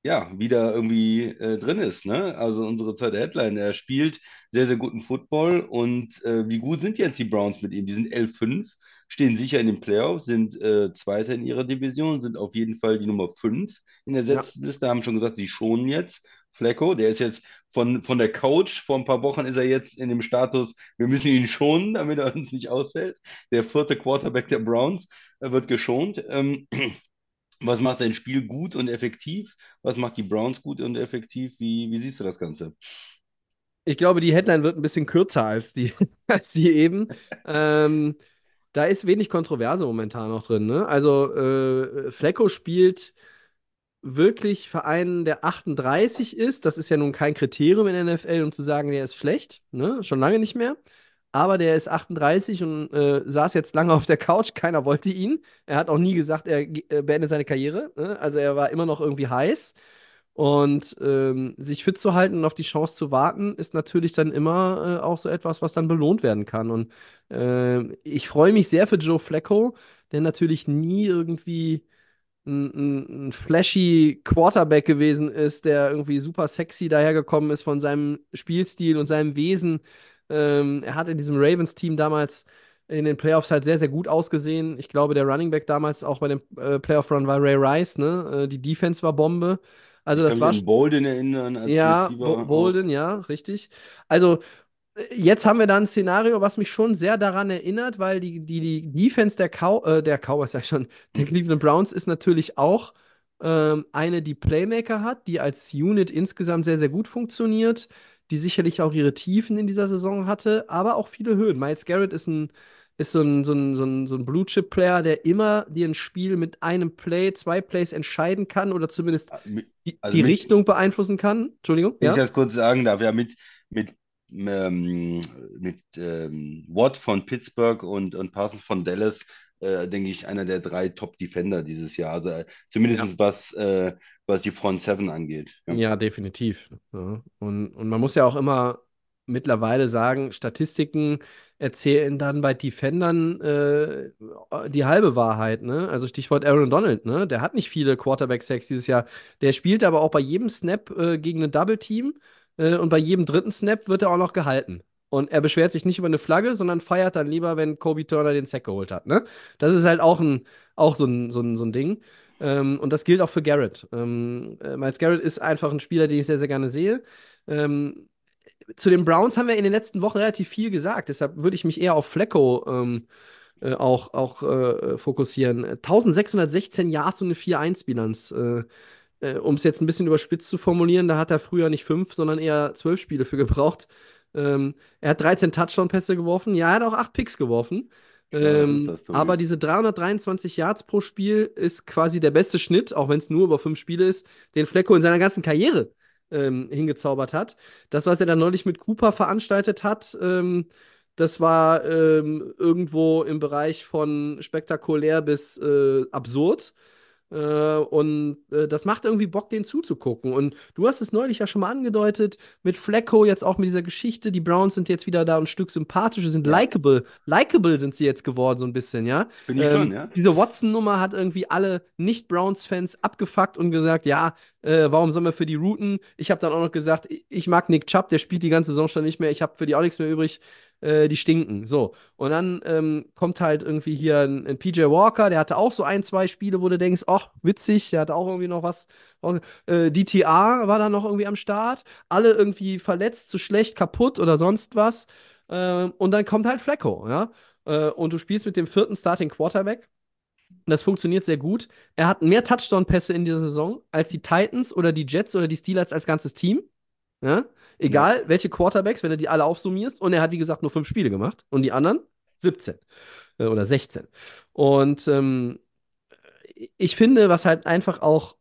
ja, wieder irgendwie äh, drin ist, ne? Also unsere zweite Headline, er spielt sehr, sehr guten Football und äh, wie gut sind jetzt die Browns mit ihm? Die sind 11-5, stehen sicher in den Playoffs, sind äh, Zweiter in ihrer Division, sind auf jeden Fall die Nummer 5 in der Ja. Setzliste, haben schon gesagt, sie schonen jetzt. Flecko, der ist jetzt von, von der Couch, vor ein paar Wochen ist er jetzt in dem Status, wir müssen ihn schonen, damit er uns nicht aushält. Der vierte Quarterback der Browns äh, wird geschont. Ähm, was macht dein Spiel gut und effektiv? Was macht die Browns gut und effektiv? Wie, wie siehst du das Ganze? Ich glaube, die Headline wird ein bisschen kürzer als die, als die eben. Ähm, da ist wenig Kontroverse momentan noch drin. Ne? Also, äh, Flecko spielt wirklich für einen, der 38 ist. Das ist ja nun kein Kriterium in der NFL, um zu sagen, der ist schlecht. Ne? Schon lange nicht mehr. Aber der ist 38 und äh, saß jetzt lange auf der Couch. Keiner wollte ihn. Er hat auch nie gesagt, er äh, beendet seine Karriere. Ne? Also, er war immer noch irgendwie heiß. Und ähm, sich fit zu halten und auf die Chance zu warten, ist natürlich dann immer äh, auch so etwas, was dann belohnt werden kann. Und ähm, ich freue mich sehr für Joe Flacco, der natürlich nie irgendwie ein, ein flashy Quarterback gewesen ist, der irgendwie super sexy dahergekommen ist von seinem Spielstil und seinem Wesen. Ähm, er hat in diesem Ravens-Team damals in den Playoffs halt sehr, sehr gut ausgesehen. Ich glaube, der Running Back damals auch bei dem äh, Playoff-Run war Ray Rice, ne? Äh, die Defense war Bombe. Also Ich das kann war mich an Bolden erinnern ja, Bo. Bolden, ja, richtig. Also, äh, jetzt haben wir da ein Szenario, was mich schon sehr daran erinnert, weil die, die, die Defense der, Cow äh, der Cowboys, ich schon, der Cleveland Browns ist natürlich auch ähm, eine, die Playmaker hat, die als Unit insgesamt sehr, sehr gut funktioniert, die sicherlich auch ihre Tiefen in dieser Saison hatte, aber auch viele Höhen. Miles Garrett ist ein, ist so ein, so ein, so ein, so ein Blue-Chip-Player, der immer dir ein Spiel mit einem Play, zwei Plays entscheiden kann oder zumindest Mit- die, Also die mit- Richtung beeinflussen kann. Entschuldigung, Wenn ich ja? das kurz sagen darf, ja, mit, mit, ähm, mit ähm, Watt von Pittsburgh und, und Parsons von Dallas, äh, denke ich, einer der drei Top-Defender dieses Jahr. Also äh, zumindest was, äh, was die Front Seven angeht. Ja. Ja, definitiv. Ja. Und, und man muss ja auch immer mittlerweile sagen, Statistiken erzählen dann bei Defendern äh, die halbe Wahrheit, ne? Also Stichwort Aaron Donald, ne? Der hat nicht viele Quarterback-Sacks dieses Jahr. Der spielt aber auch bei jedem Snap äh, gegen ein Double-Team äh, und bei jedem dritten Snap wird er auch noch gehalten. Und er beschwert sich nicht über eine Flagge, sondern feiert dann lieber, wenn Kobe Turner den Sack geholt hat, ne? Das ist halt auch, ein, auch so ein, so ein, so ein Ding. Ähm, und das gilt auch für Garrett. Ähm, äh, Miles Garrett ist einfach ein Spieler, den ich sehr, sehr gerne sehe. Ähm, zu den Browns haben wir in den letzten Wochen relativ viel gesagt. Deshalb würde ich mich eher auf Flecko ähm, äh, auch, auch äh, fokussieren. 1616 Yards und eine 4-1-Bilanz. Äh, äh, um es jetzt ein bisschen überspitzt zu formulieren, da hat er früher nicht fünf, sondern eher zwölf Spiele für gebraucht. Ähm, er hat 13 Touchdown-Pässe geworfen. Ja, er hat auch acht Picks geworfen. Ähm, ist das, Tobi. aber diese 323 Yards pro Spiel ist quasi der beste Schnitt, auch wenn es nur über fünf Spiele ist, den Flecko in seiner ganzen Karriere ähm, hingezaubert hat. Das, was er dann neulich mit Cooper veranstaltet hat, ähm, das war ähm, irgendwo im Bereich von spektakulär bis äh, absurd. Äh, und äh, das macht irgendwie Bock, den zuzugucken. Und du hast es neulich ja schon mal angedeutet, mit Flacco jetzt auch mit dieser Geschichte. Die Browns sind jetzt wieder da ein Stück sympathischer, sind likable. Likable sind sie jetzt geworden, so ein bisschen, ja. Bin ich Ähm, schon, ja. Diese Watson-Nummer hat irgendwie alle Nicht-Browns-Fans abgefuckt und gesagt, ja, äh, warum sollen wir für die routen? Ich habe dann auch noch gesagt, ich- ich mag Nick Chubb, der spielt die ganze Saison schon nicht mehr, ich habe für die auch nichts mehr übrig. Äh, die stinken. So. Und dann ähm, kommt halt irgendwie hier ein, ein PJ Walker, der hatte auch so ein, zwei Spiele, wo du denkst, ach, witzig, der hatte auch irgendwie noch was. Äh, DTA war da noch irgendwie am Start. Alle irgendwie verletzt, zu schlecht, kaputt oder sonst was. Ähm, und dann kommt halt Flacco, ja. Äh, und du spielst mit dem vierten Starting Quarterback. Das funktioniert sehr gut. Er hat mehr Touchdown-Pässe in dieser Saison als die Titans oder die Jets oder die Steelers als ganzes Team. Ja? Egal, welche Quarterbacks, wenn du die alle aufsummierst. Und er hat, wie gesagt, nur fünf Spiele gemacht. Und die anderen 17 äh, oder 16. Und ähm, ich finde, was halt einfach auch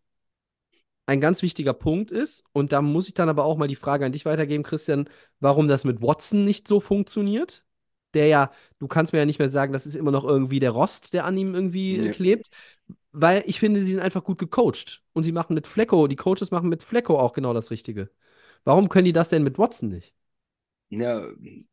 ein ganz wichtiger Punkt ist, und da muss ich dann aber auch mal die Frage an dich weitergeben, Christian, warum das mit Watson nicht so funktioniert. Der ja, du kannst mir ja nicht mehr sagen, das ist immer noch irgendwie der Rost, der an ihm irgendwie Nee. klebt, weil ich finde, sie sind einfach gut gecoacht. Und sie machen mit Flecko, die Coaches machen mit Flecko auch genau das Richtige. Warum können die das denn mit Watson nicht? Ja,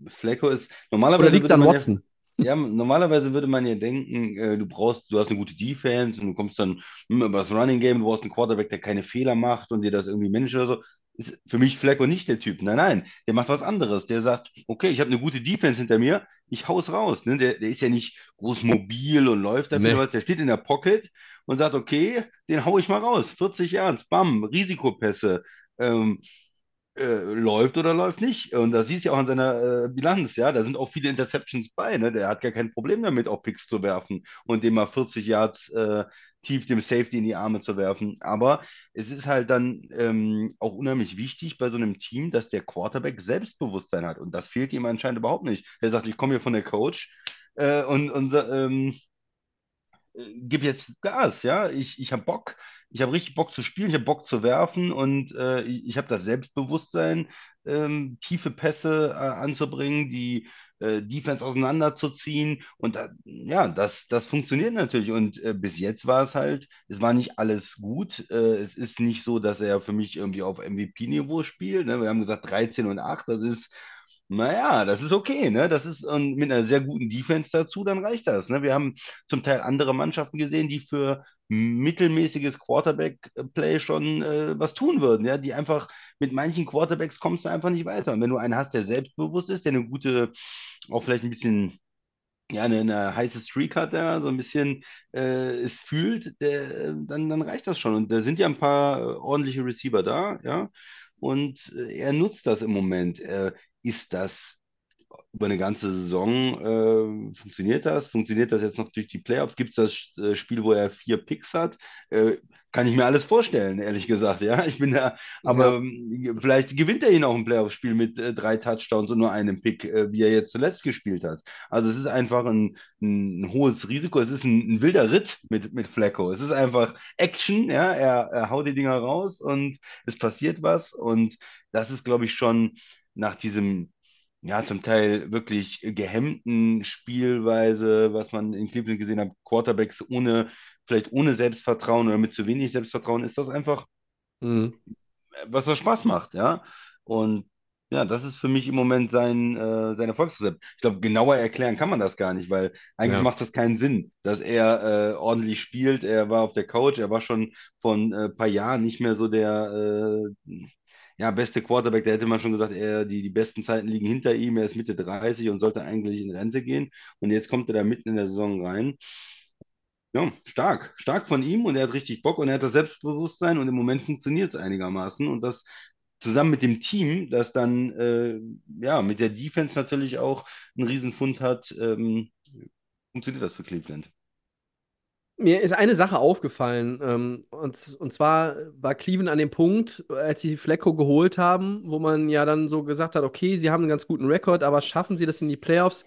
Flecko ist Oder normalerweise liegt es würde an man ja, Watson? ja, normalerweise würde man ja denken, äh, du brauchst, du hast eine gute Defense und du kommst dann hm, über das Running Game, du brauchst einen Quarterback, der keine Fehler macht und dir das irgendwie managt oder so. Ist für mich Flecko nicht der Typ. Nein, nein, der macht was anderes. Der sagt, okay, ich habe eine gute Defense hinter mir, ich hau's raus. Ne? Der, der ist ja nicht groß mobil und läuft dafür Nee. oder was. Der steht in der Pocket und sagt, okay, den hau ich mal raus. 40 Yards, bam, Risikopässe. Ähm, äh, läuft oder läuft nicht. Und das siehst du ja auch an seiner äh, Bilanz, ja. Da sind auch viele Interceptions bei, ne? Der hat gar kein Problem damit, auch Picks zu werfen und dem mal 40 Yards äh, tief dem Safety in die Arme zu werfen. Aber es ist halt dann ähm, auch unheimlich wichtig bei so einem Team, dass der Quarterback Selbstbewusstsein hat. Und das fehlt ihm anscheinend überhaupt nicht. Er sagt, ich komme hier von der Coach äh, und, und ähm, äh, gib jetzt Gas, ja. Ich, ich habe Bock, ich habe richtig Bock zu spielen, ich habe Bock zu werfen und äh, ich, ich habe das Selbstbewusstsein, ähm, tiefe Pässe äh, anzubringen, die äh, Defense auseinanderzuziehen. Und da, ja, das, das funktioniert natürlich. Und äh, bis jetzt war es halt, es war nicht alles gut. Äh, es ist nicht so, dass er für mich irgendwie auf MVP-Niveau spielt. Ne? Wir haben gesagt 13 und 8, das ist. Naja, das ist okay, ne? Das ist und mit einer sehr guten Defense dazu, dann reicht das. Ne? Wir haben zum Teil andere Mannschaften gesehen, die für mittelmäßiges Quarterback-Play schon äh, was tun würden, ja, die einfach mit manchen Quarterbacks kommst du einfach nicht weiter. Und wenn du einen hast, der selbstbewusst ist, der eine gute, auch vielleicht ein bisschen, ja, eine, eine heiße Streak hat, der so ein bisschen äh, es fühlt, der, dann, dann reicht das schon. Und da sind ja ein paar äh, ordentliche Receiver da, ja. Und äh, er nutzt das im Moment. Äh, ist das über eine ganze Saison äh, funktioniert das? Funktioniert das jetzt noch durch die Playoffs? Gibt es das äh, Spiel, wo er vier Picks hat? Äh, kann ich mir alles vorstellen, ehrlich gesagt, ja. Ich bin da, aber ähm, vielleicht gewinnt er ihn auch ein Playoff-Spiel mit äh, drei Touchdowns und nur einem Pick, äh, wie er jetzt zuletzt gespielt hat. Also es ist einfach ein, ein hohes Risiko. Es ist ein, ein wilder Ritt mit, mit Flacco. Es ist einfach Action, ja. Er, er haut die Dinger raus und es passiert was. Und das ist, glaube ich, schon nach diesem ja, zum Teil wirklich gehemmten Spielweise, was man in Cleveland gesehen hat, Quarterbacks ohne, vielleicht ohne Selbstvertrauen oder mit zu wenig Selbstvertrauen, ist das einfach, Mhm. was das Spaß macht, ja. Und ja, das ist für mich im Moment sein, äh, sein Erfolgsrezept. Ich glaube, genauer erklären kann man das gar nicht, weil eigentlich Ja. macht das keinen Sinn, dass er äh, ordentlich spielt. Er war auf der Couch, er war schon vor ein äh, paar Jahren nicht mehr so der äh, ja, beste Quarterback, da hätte man schon gesagt, er, die, die besten Zeiten liegen hinter ihm, er ist Mitte 30 und sollte eigentlich in Rente gehen. Und jetzt kommt er da mitten in der Saison rein. Ja, stark, stark von ihm und er hat richtig Bock und er hat das Selbstbewusstsein und im Moment funktioniert es einigermaßen. Und das zusammen mit dem Team, das dann äh, ja mit der Defense natürlich auch einen Riesenfund hat, ähm, funktioniert das für Cleveland. Mir ist eine Sache aufgefallen, ähm, und, und zwar war Cleveland an dem Punkt, als sie Flacco geholt haben, wo man ja dann so gesagt hat, okay, sie haben einen ganz guten Rekord, aber schaffen sie das in die Playoffs?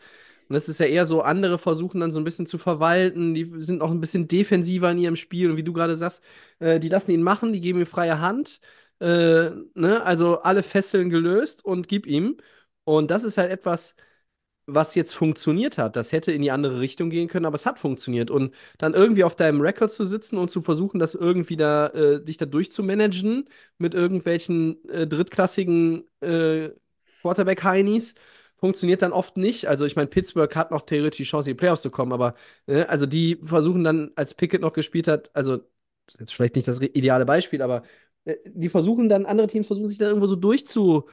Und das ist ja eher so, andere versuchen dann so ein bisschen zu verwalten, die sind auch ein bisschen defensiver in ihrem Spiel und wie du gerade sagst, äh, die lassen ihn machen, die geben ihm freie Hand, äh, ne? Also alle Fesseln gelöst und gib ihm. Und das ist halt etwas was jetzt funktioniert hat. Das hätte in die andere Richtung gehen können, aber es hat funktioniert. Und dann irgendwie auf deinem Rekord zu sitzen und zu versuchen, das irgendwie da, äh, dich da durchzumanagen mit irgendwelchen äh, drittklassigen äh, Quarterback-Heinis, funktioniert dann oft nicht. Also ich meine, Pittsburgh hat noch theoretisch die Chance, in die Playoffs zu kommen, aber äh, also die versuchen dann, als Pickett noch gespielt hat, also jetzt vielleicht nicht das ideale Beispiel, aber äh, die versuchen dann, andere Teams versuchen sich dann irgendwo so durchzu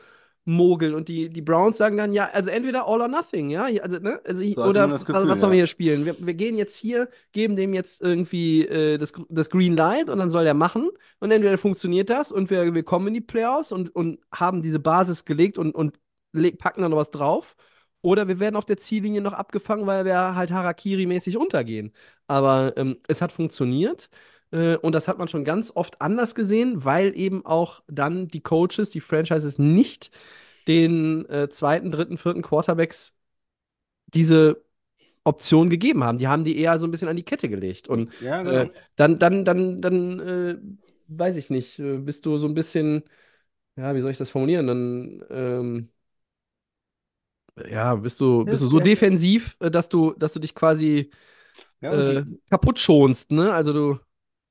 mogeln. Und die, die Browns sagen dann, ja, also entweder all or nothing, ja. Also, ne? Also, So oder man das was, Gefühl, sollen wir hier spielen? Wir, wir gehen jetzt hier, geben dem jetzt irgendwie äh, das, das Green Light und dann soll der machen. Und entweder funktioniert das und wir, wir kommen in die Playoffs und, und haben diese Basis gelegt und, und le- packen dann noch was drauf. Oder wir werden auf der Ziellinie noch abgefangen, weil wir halt Harakiri-mäßig untergehen. Aber ähm, es hat funktioniert. Äh, Und das hat man schon ganz oft anders gesehen, weil eben auch dann die Coaches, die Franchises nicht den äh, zweiten, dritten, vierten Quarterbacks diese Option gegeben haben. Die haben die eher so ein bisschen an die Kette gelegt. Und Ja, äh, genau. dann, dann, dann, dann, äh, weiß ich nicht, äh, bist du so ein bisschen, ja, wie soll ich das formulieren? Dann, ähm, ja, bist du, bist du so Ja, defensiv, äh, dass du, dass du dich quasi ja, äh, kaputt schonst, ne? Also du,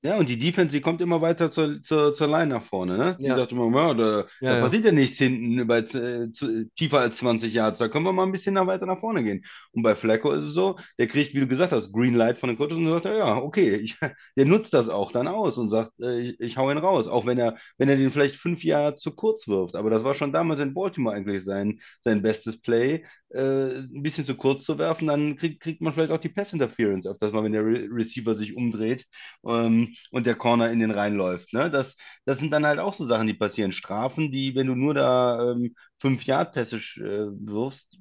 Ja, und die Defense, die kommt immer weiter zur, zur, zur Line nach vorne, ne? Die ja, sagt immer, ja, da, ja, da passiert ja nichts hinten über, äh, zu, tiefer als 20 Yards. Da können wir mal ein bisschen nach, weiter nach vorne gehen. Und bei Flacco ist es so, der kriegt, wie du gesagt hast, Green Light von den Coaches und sagt, ja, ja, okay, ich, der nutzt das auch dann aus und sagt, äh, ich, ich hau ihn raus. Auch wenn er, wenn er den vielleicht fünf Jahre zu kurz wirft. Aber das war schon damals in Baltimore eigentlich sein, sein bestes Play, äh, ein bisschen zu kurz zu werfen, dann kriegt, kriegt man vielleicht auch die Pass Interference, auf das mal, wenn der Re Receiver sich umdreht ähm, und der Corner in den reinläuft. Ne? Das, das sind dann halt auch so Sachen, die passieren. Strafen, die, wenn du nur da ähm, fünf Yard Pässe äh, wirfst,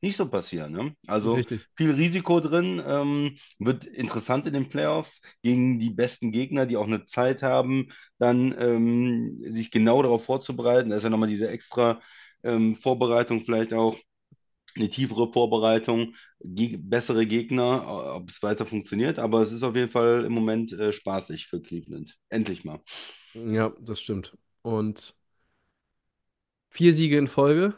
nicht so passieren. Ne? Also Richtig. viel Risiko drin, ähm, wird interessant in den Playoffs gegen die besten Gegner, die auch eine Zeit haben, dann ähm, sich genau darauf vorzubereiten. Da ist ja nochmal diese extra ähm, Vorbereitung vielleicht auch eine tiefere Vorbereitung, ge bessere Gegner, äh, ob es weiter funktioniert. Aber es ist auf jeden Fall im Moment äh, spaßig für Cleveland. Endlich mal. Ja, das stimmt. Und vier Siege in Folge.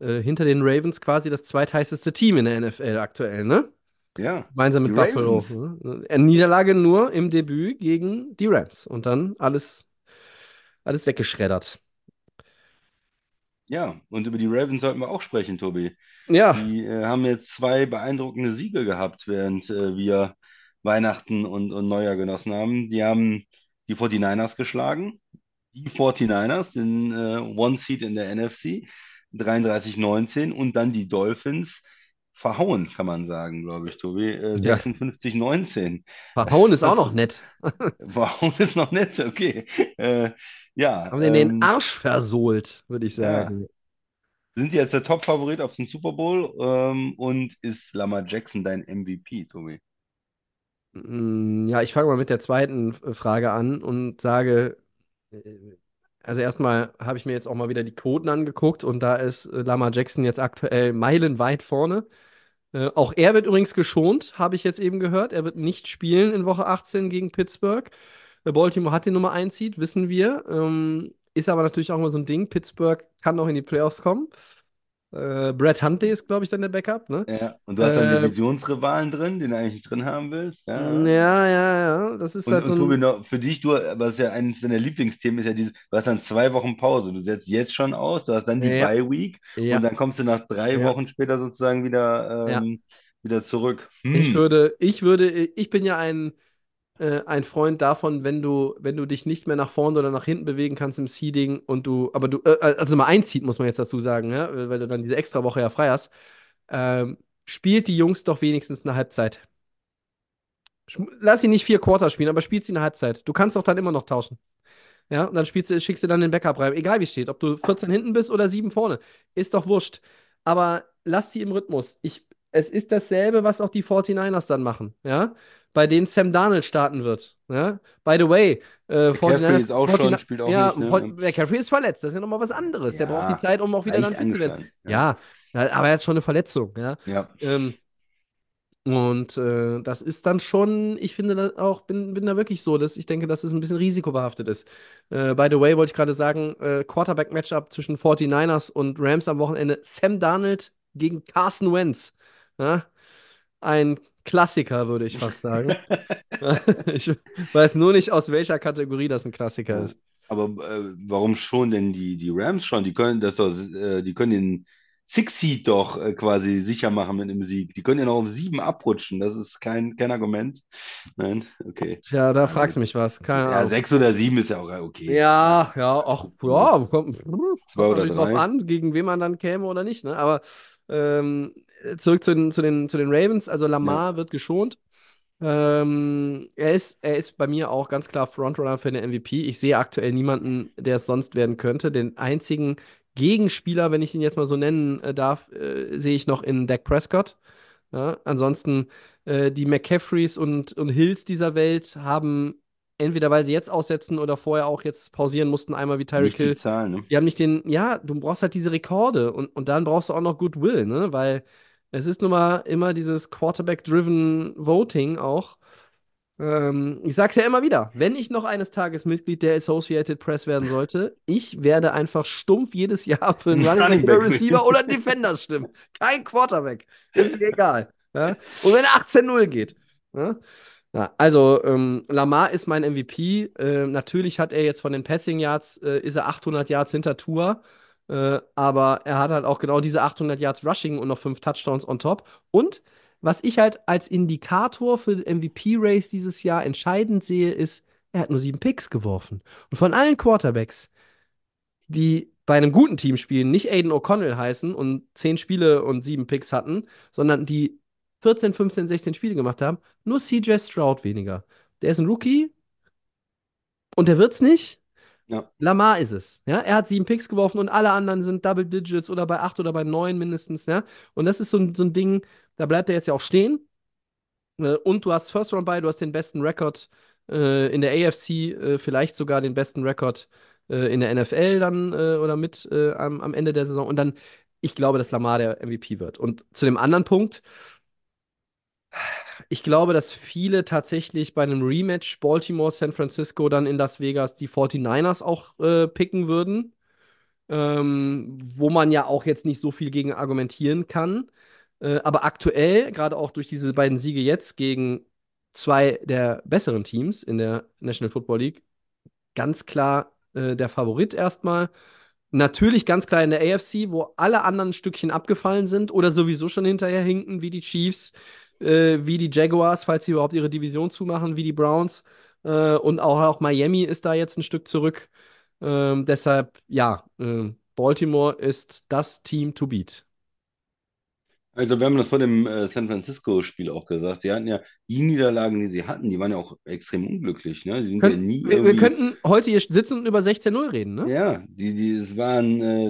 Äh, hinter den Ravens quasi das zweitheißeste Team in der NFL aktuell, ne? Ja, Gemeinsam mit Buffalo. Ne? Eine Niederlage nur im Debüt gegen die Rams. Und dann alles, alles weggeschreddert. Ja, und über die Ravens sollten wir auch sprechen, Tobi. Ja, Die äh, haben jetzt zwei beeindruckende Siege gehabt, während äh, wir Weihnachten und, und Neujahr genossen haben. Die haben die 49ers geschlagen. Die 49ers, den äh, One Seed in der NFC, 33-19 und dann die Dolphins verhauen, kann man sagen, glaube ich, Tobi, äh, ja. 56-19. Verhauen ist auch noch nett. verhauen ist noch nett, okay. Äh, ja, Haben den den ähm, Arsch versohlt, würde ich ja. Sind jetzt der Top-Favorit auf den Super Bowl ähm, und ist Lamar Jackson dein MVP, Tobi? Mm, Ja, ich fange mal mit der zweiten Frage an und sage, äh, also erstmal habe ich mir jetzt auch mal wieder die Quoten angeguckt und da ist äh, Lamar Jackson jetzt aktuell meilenweit vorne. Äh, auch er wird übrigens geschont, habe ich jetzt eben gehört. Er wird nicht spielen in Woche 18 gegen Pittsburgh. Baltimore hat den Nummer 1 Seed, wissen wir. Ähm, ist aber natürlich auch immer so ein Ding. Pittsburgh kann noch in die Playoffs kommen. Äh, Brett Huntley ist, glaube ich, dann der Backup, ne? Ja, und du hast dann Äh, Divisionsrivalen drin, den du eigentlich nicht drin haben willst. Ja. ja, ja, ja. Das ist Und, halt so und Tobi, ein. noch für dich, du, was ja eines deiner Lieblingsthemen ist ja dieses, du hast dann zwei Wochen Pause. Du setzt jetzt schon aus, du hast dann die Ja, Bye Week und ja, dann kommst du nach drei ja, Wochen später sozusagen wieder, ja. ähm, wieder zurück. Ich Hm. würde, ich würde, ich bin ja ein, äh, ein Freund davon, wenn du, wenn du dich nicht mehr nach vorne oder nach hinten bewegen kannst im Seeding und du, aber du, äh, also mal einzieht, muss man jetzt dazu sagen, ja, weil du dann diese extra Woche ja frei hast, ähm, spielt die Jungs doch wenigstens eine Halbzeit. Lass sie nicht vier Quarter spielen, aber spielt sie eine Halbzeit. Du kannst doch dann immer noch tauschen. Ja, und dann spielst du, schickst du dann den Backup rein. Egal wie es steht, ob du 14 hinten bist oder 7 vorne. Ist doch wurscht. Aber lass die im Rhythmus. Ich, es ist dasselbe, was auch die 49ers dann machen. Ja? Bei denen Sam Darnold starten wird. Ja? By the way, äh, McCaffrey 49ers, ist auch 49 schon, spielt auch ja, nicht, ne? McCaffrey ist verletzt, das ist ja nochmal was anderes. Der Ja, braucht die Zeit, um auch wieder dann fit zu werden. Ja, ja, aber er hat schon eine Verletzung, ja. Ja. Ähm, und äh, das ist dann schon, ich finde das auch, bin, bin da wirklich so, dass ich denke, dass es ein bisschen risikobehaftet ist. Äh, by the way, wollte ich gerade sagen, äh, Quarterback-Matchup zwischen 49ers und Rams am Wochenende. Sam Darnold gegen Carson Wentz. Ja? Ein Klassiker, würde ich fast sagen. ich weiß nur nicht, aus welcher Kategorie das ein Klassiker ist. Aber äh, warum schon denn die, die Rams schon? Die können das doch, äh, die können den Six Seed doch äh, quasi sicher machen mit einem Sieg. Die können ja noch auf sieben abrutschen. Das ist kein, kein Argument. Nein, okay. Tja, da fragst du mich was. Keine Ja, Ahnung. sechs oder sieben ist ja auch okay. Ja, ja, ach, ja, kommt, kommt natürlich drauf an, gegen wen man dann käme oder nicht, ne? Aber ähm, zurück zu den, zu den, zu den Ravens, also Lamar wird geschont. Ähm, er ist, er ist bei mir auch ganz klar Frontrunner für den MVP. Ich sehe aktuell niemanden, der es sonst werden könnte. Den einzigen Gegenspieler, wenn ich ihn jetzt mal so nennen äh, darf, äh, sehe ich noch in Dak Prescott. Ja, ansonsten äh, die McCaffreys und, und Hills dieser Welt haben entweder weil sie jetzt aussetzen oder vorher auch jetzt pausieren mussten, einmal wie Tyreek die Hill. Zahlen, ne? Die haben nicht den, ja, du brauchst halt diese Rekorde und, und dann brauchst du auch noch Goodwill, ne? Weil es ist nun mal immer dieses Quarterback-driven Voting auch. Ähm, ich sag's ja immer wieder, wenn ich noch eines Tages Mitglied der Associated Press werden sollte, ich werde einfach stumpf jedes Jahr für einen Ein Running Back. Receiver oder einen Defender stimmen. Kein Quarterback. Ist mir egal. Ja? Und wenn er 18-0 geht. Ja? Ja, also ähm, Lamar ist mein MVP. Äh, natürlich hat er jetzt von den Passing Yards, äh, ist er 800 Yards hinter Tour. Äh, aber er hat halt auch genau diese 800 Yards Rushing und noch fünf Touchdowns on top. Und was ich halt als Indikator für MVP-Race dieses Jahr entscheidend sehe, ist, er hat nur sieben Picks geworfen. Und von allen Quarterbacks, die bei einem guten Team spielen, nicht Aiden O'Connell heißen und zehn Spiele und sieben Picks hatten, sondern die 14, 15, 16 Spiele gemacht haben, nur CJ Stroud weniger. Der ist ein Rookie und der wird's nicht. Ja. Lamar ist es. Ja? Er hat sieben Picks geworfen und alle anderen sind Double Digits oder bei acht oder bei neun mindestens. Ja? Und das ist so, ein- so ein Ding, da bleibt er jetzt ja auch stehen. Äh, Und du hast First Round bei, du hast den besten Rekord äh, in der AFC, äh, vielleicht sogar den besten Rekord äh, in der NFL dann äh, oder mit äh, am, am Ende der Saison. Und dann, ich glaube, dass Lamar der MVP wird. Und zu dem anderen Punkt, ich glaube, dass viele tatsächlich bei einem Rematch Baltimore, San Francisco, dann in Las Vegas die 49ers auch äh, picken würden. Ähm, wo man ja auch jetzt nicht so viel gegen argumentieren kann. Äh, aber aktuell, gerade auch durch diese beiden Siege jetzt gegen zwei der besseren Teams in der National Football League, ganz klar äh, der Favorit erstmal. Natürlich ganz klar in der AFC, wo alle anderen Stückchen abgefallen sind oder sowieso schon hinterher hinken, wie die Chiefs, äh, wie die Jaguars, falls sie überhaupt ihre Division zumachen, wie die Browns. Äh, und auch, auch Miami ist da jetzt ein Stück zurück. Ähm, deshalb, ja, äh, Baltimore ist das Team to beat. Also wir haben das vor dem äh, San Francisco-Spiel auch gesagt. Sie hatten ja die Niederlagen, die sie hatten, die waren ja auch extrem unglücklich. Ne? Sie sind ja Können, nie wir, wir könnten heute hier sitzen und über 16-0 reden, ne? Ja, die, die, es waren, äh,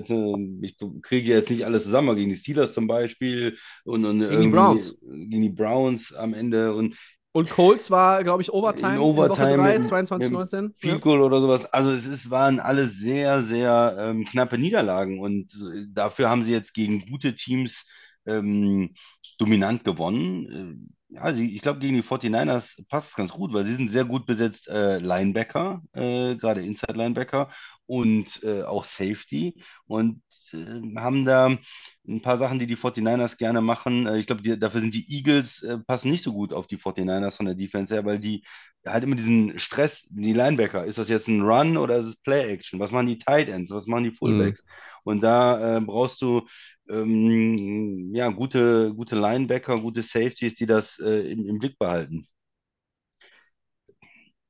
ich kriege jetzt nicht alles zusammen, aber gegen die Steelers zum Beispiel und, und Gegen die Browns. gegen die Browns am Ende und Und Colts war, glaube ich, Overtime in in Woche Overtime 3, mit, 22, mit 19. Field Goal oder sowas. Also es ist, waren alle sehr, sehr ähm, knappe Niederlagen und äh, dafür haben sie jetzt gegen gute Teams ähm, dominant gewonnen. Äh, ja, ich glaube, gegen die 49ers passt es ganz gut, weil sie sind sehr gut besetzt, äh, Linebacker, äh, gerade Inside-Linebacker und äh, auch Safety und äh, haben da ein paar Sachen, die die 49ers gerne machen. Äh, ich glaube, dafür sind die Eagles, äh, passen nicht so gut auf die 49ers von der Defense her, weil die halt immer diesen Stress, die Linebacker, ist das jetzt ein Run oder ist es Play-Action? Was machen die Tight Ends? Was machen die Fullbacks? Und da äh, brauchst du ähm, ja, gute, gute Linebacker, gute Safeties, die das äh, im, im Blick behalten.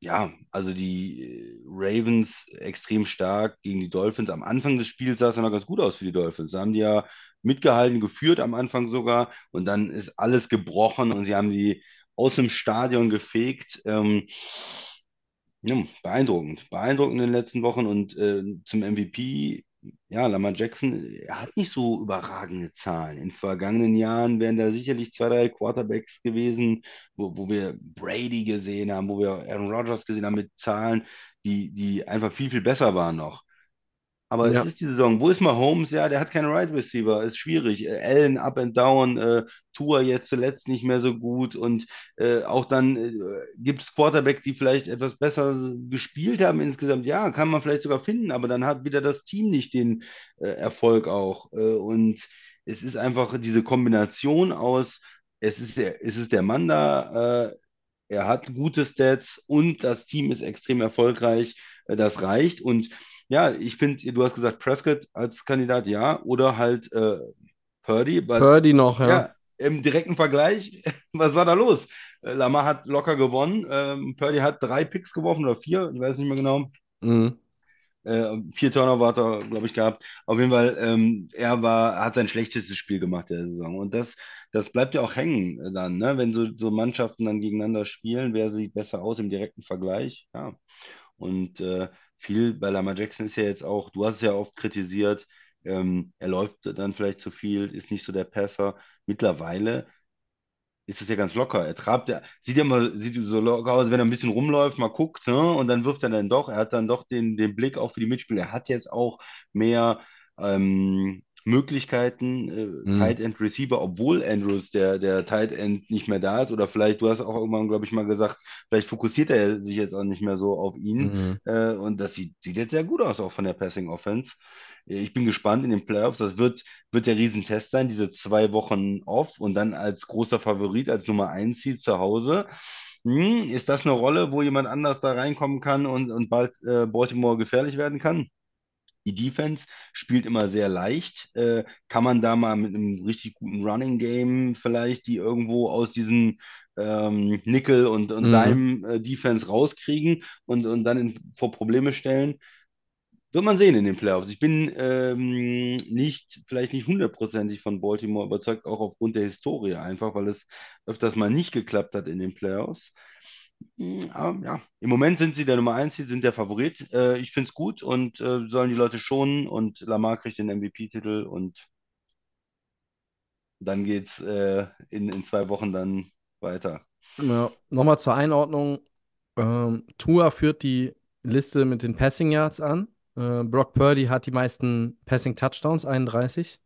Ja, also die äh, Ravens extrem stark gegen die Dolphins. Am Anfang des Spiels sah es ja noch ganz gut aus für die Dolphins. Da haben die ja mitgehalten, geführt am Anfang sogar. Und dann ist alles gebrochen und sie haben die aus dem Stadion gefegt. Ähm, ja, beeindruckend. Beeindruckend in den letzten Wochen. Und äh, zum MVP ja, Lamar Jackson, er hat nicht so überragende Zahlen. In vergangenen Jahren wären da sicherlich zwei, drei Quarterbacks gewesen, wo, wo wir Brady gesehen haben, wo wir Aaron Rodgers gesehen haben mit Zahlen, die, die einfach viel, viel besser waren noch. Aber es Ja. ist die Saison. Wo ist Mahomes? Ja, der hat keinen Right Receiver. Ist schwierig. Äh, Allen up and down. Äh, Tua jetzt zuletzt nicht mehr so gut. Und äh, auch dann äh, gibt es Quarterback, die vielleicht etwas besser gespielt haben insgesamt. Ja, kann man vielleicht sogar finden. Aber dann hat wieder das Team nicht den äh, Erfolg auch. Äh, und es ist einfach diese Kombination aus, es ist der, es ist der Mann da, äh, er hat gute Stats und das Team ist extrem erfolgreich. Das reicht. Und ja, ich finde, du hast gesagt, Prescott als Kandidat, ja, oder halt äh, Purdy, Purdy noch, ja. ja, im direkten Vergleich, was war da los? Äh, Lamar hat locker gewonnen, ähm, Purdy hat drei Picks geworfen oder vier, ich weiß nicht mehr genau. Mhm. Äh, vier Turnover hat er, glaube ich, gehabt. Auf jeden Fall, ähm, er war, hat sein schlechtestes Spiel gemacht der Saison. Und das, das bleibt ja auch hängen dann, ne? Wenn so, so Mannschaften dann gegeneinander spielen, wer sieht besser aus im direkten Vergleich? Ja. Und äh, viel bei Lamar Jackson ist ja jetzt auch, du hast es ja oft kritisiert, ähm, er läuft dann vielleicht zu viel, ist nicht so der Passer. Mittlerweile ist es ja ganz locker. Er trabt ja, sieht ja immer, sieht so locker aus, wenn er ein bisschen rumläuft, mal guckt, ne? Und dann wirft er dann doch. Er hat dann doch den, den Blick auch für die Mitspieler. Er hat jetzt auch mehr ähm, Möglichkeiten, äh, Mhm. Tight End Receiver, obwohl Andrews der, der Tight End nicht mehr da ist. Oder vielleicht, du hast auch irgendwann, glaube ich, mal gesagt, vielleicht fokussiert er sich jetzt auch nicht mehr so auf ihn. Mhm. Äh, und das sieht, sieht jetzt sehr gut aus, auch von der Passing Offense. Ich bin gespannt in den Playoffs. Das wird, wird der Riesentest sein, diese zwei Wochen off und dann als großer Favorit, als Nummer eins Seed zu Hause. Hm, ist das eine Rolle, wo jemand anders da reinkommen kann und, und bald äh, Baltimore gefährlich werden kann? Die Defense spielt immer sehr leicht. Äh, kann man da mal mit einem richtig guten Running Game vielleicht die irgendwo aus diesem ähm, Nickel- und, und Mhm. Dime-Defense rauskriegen und, und dann in, vor Probleme stellen? Wird man sehen in den Playoffs. Ich bin ähm, nicht, vielleicht nicht hundertprozentig von Baltimore überzeugt, auch aufgrund der Historie einfach, weil es öfters mal nicht geklappt hat in den Playoffs. Hm, ja, im Moment sind sie der Nummer eins, sie sind der Favorit. Äh, ich finde es gut und äh, sollen die Leute schonen und Lamar kriegt den MVP-Titel und dann geht's äh, in, in zwei Wochen dann weiter. Ja. Nochmal zur Einordnung. Ähm, Tua führt die Liste mit den Passing Yards an. Äh, Brock Purdy hat die meisten Passing Touchdowns, 31.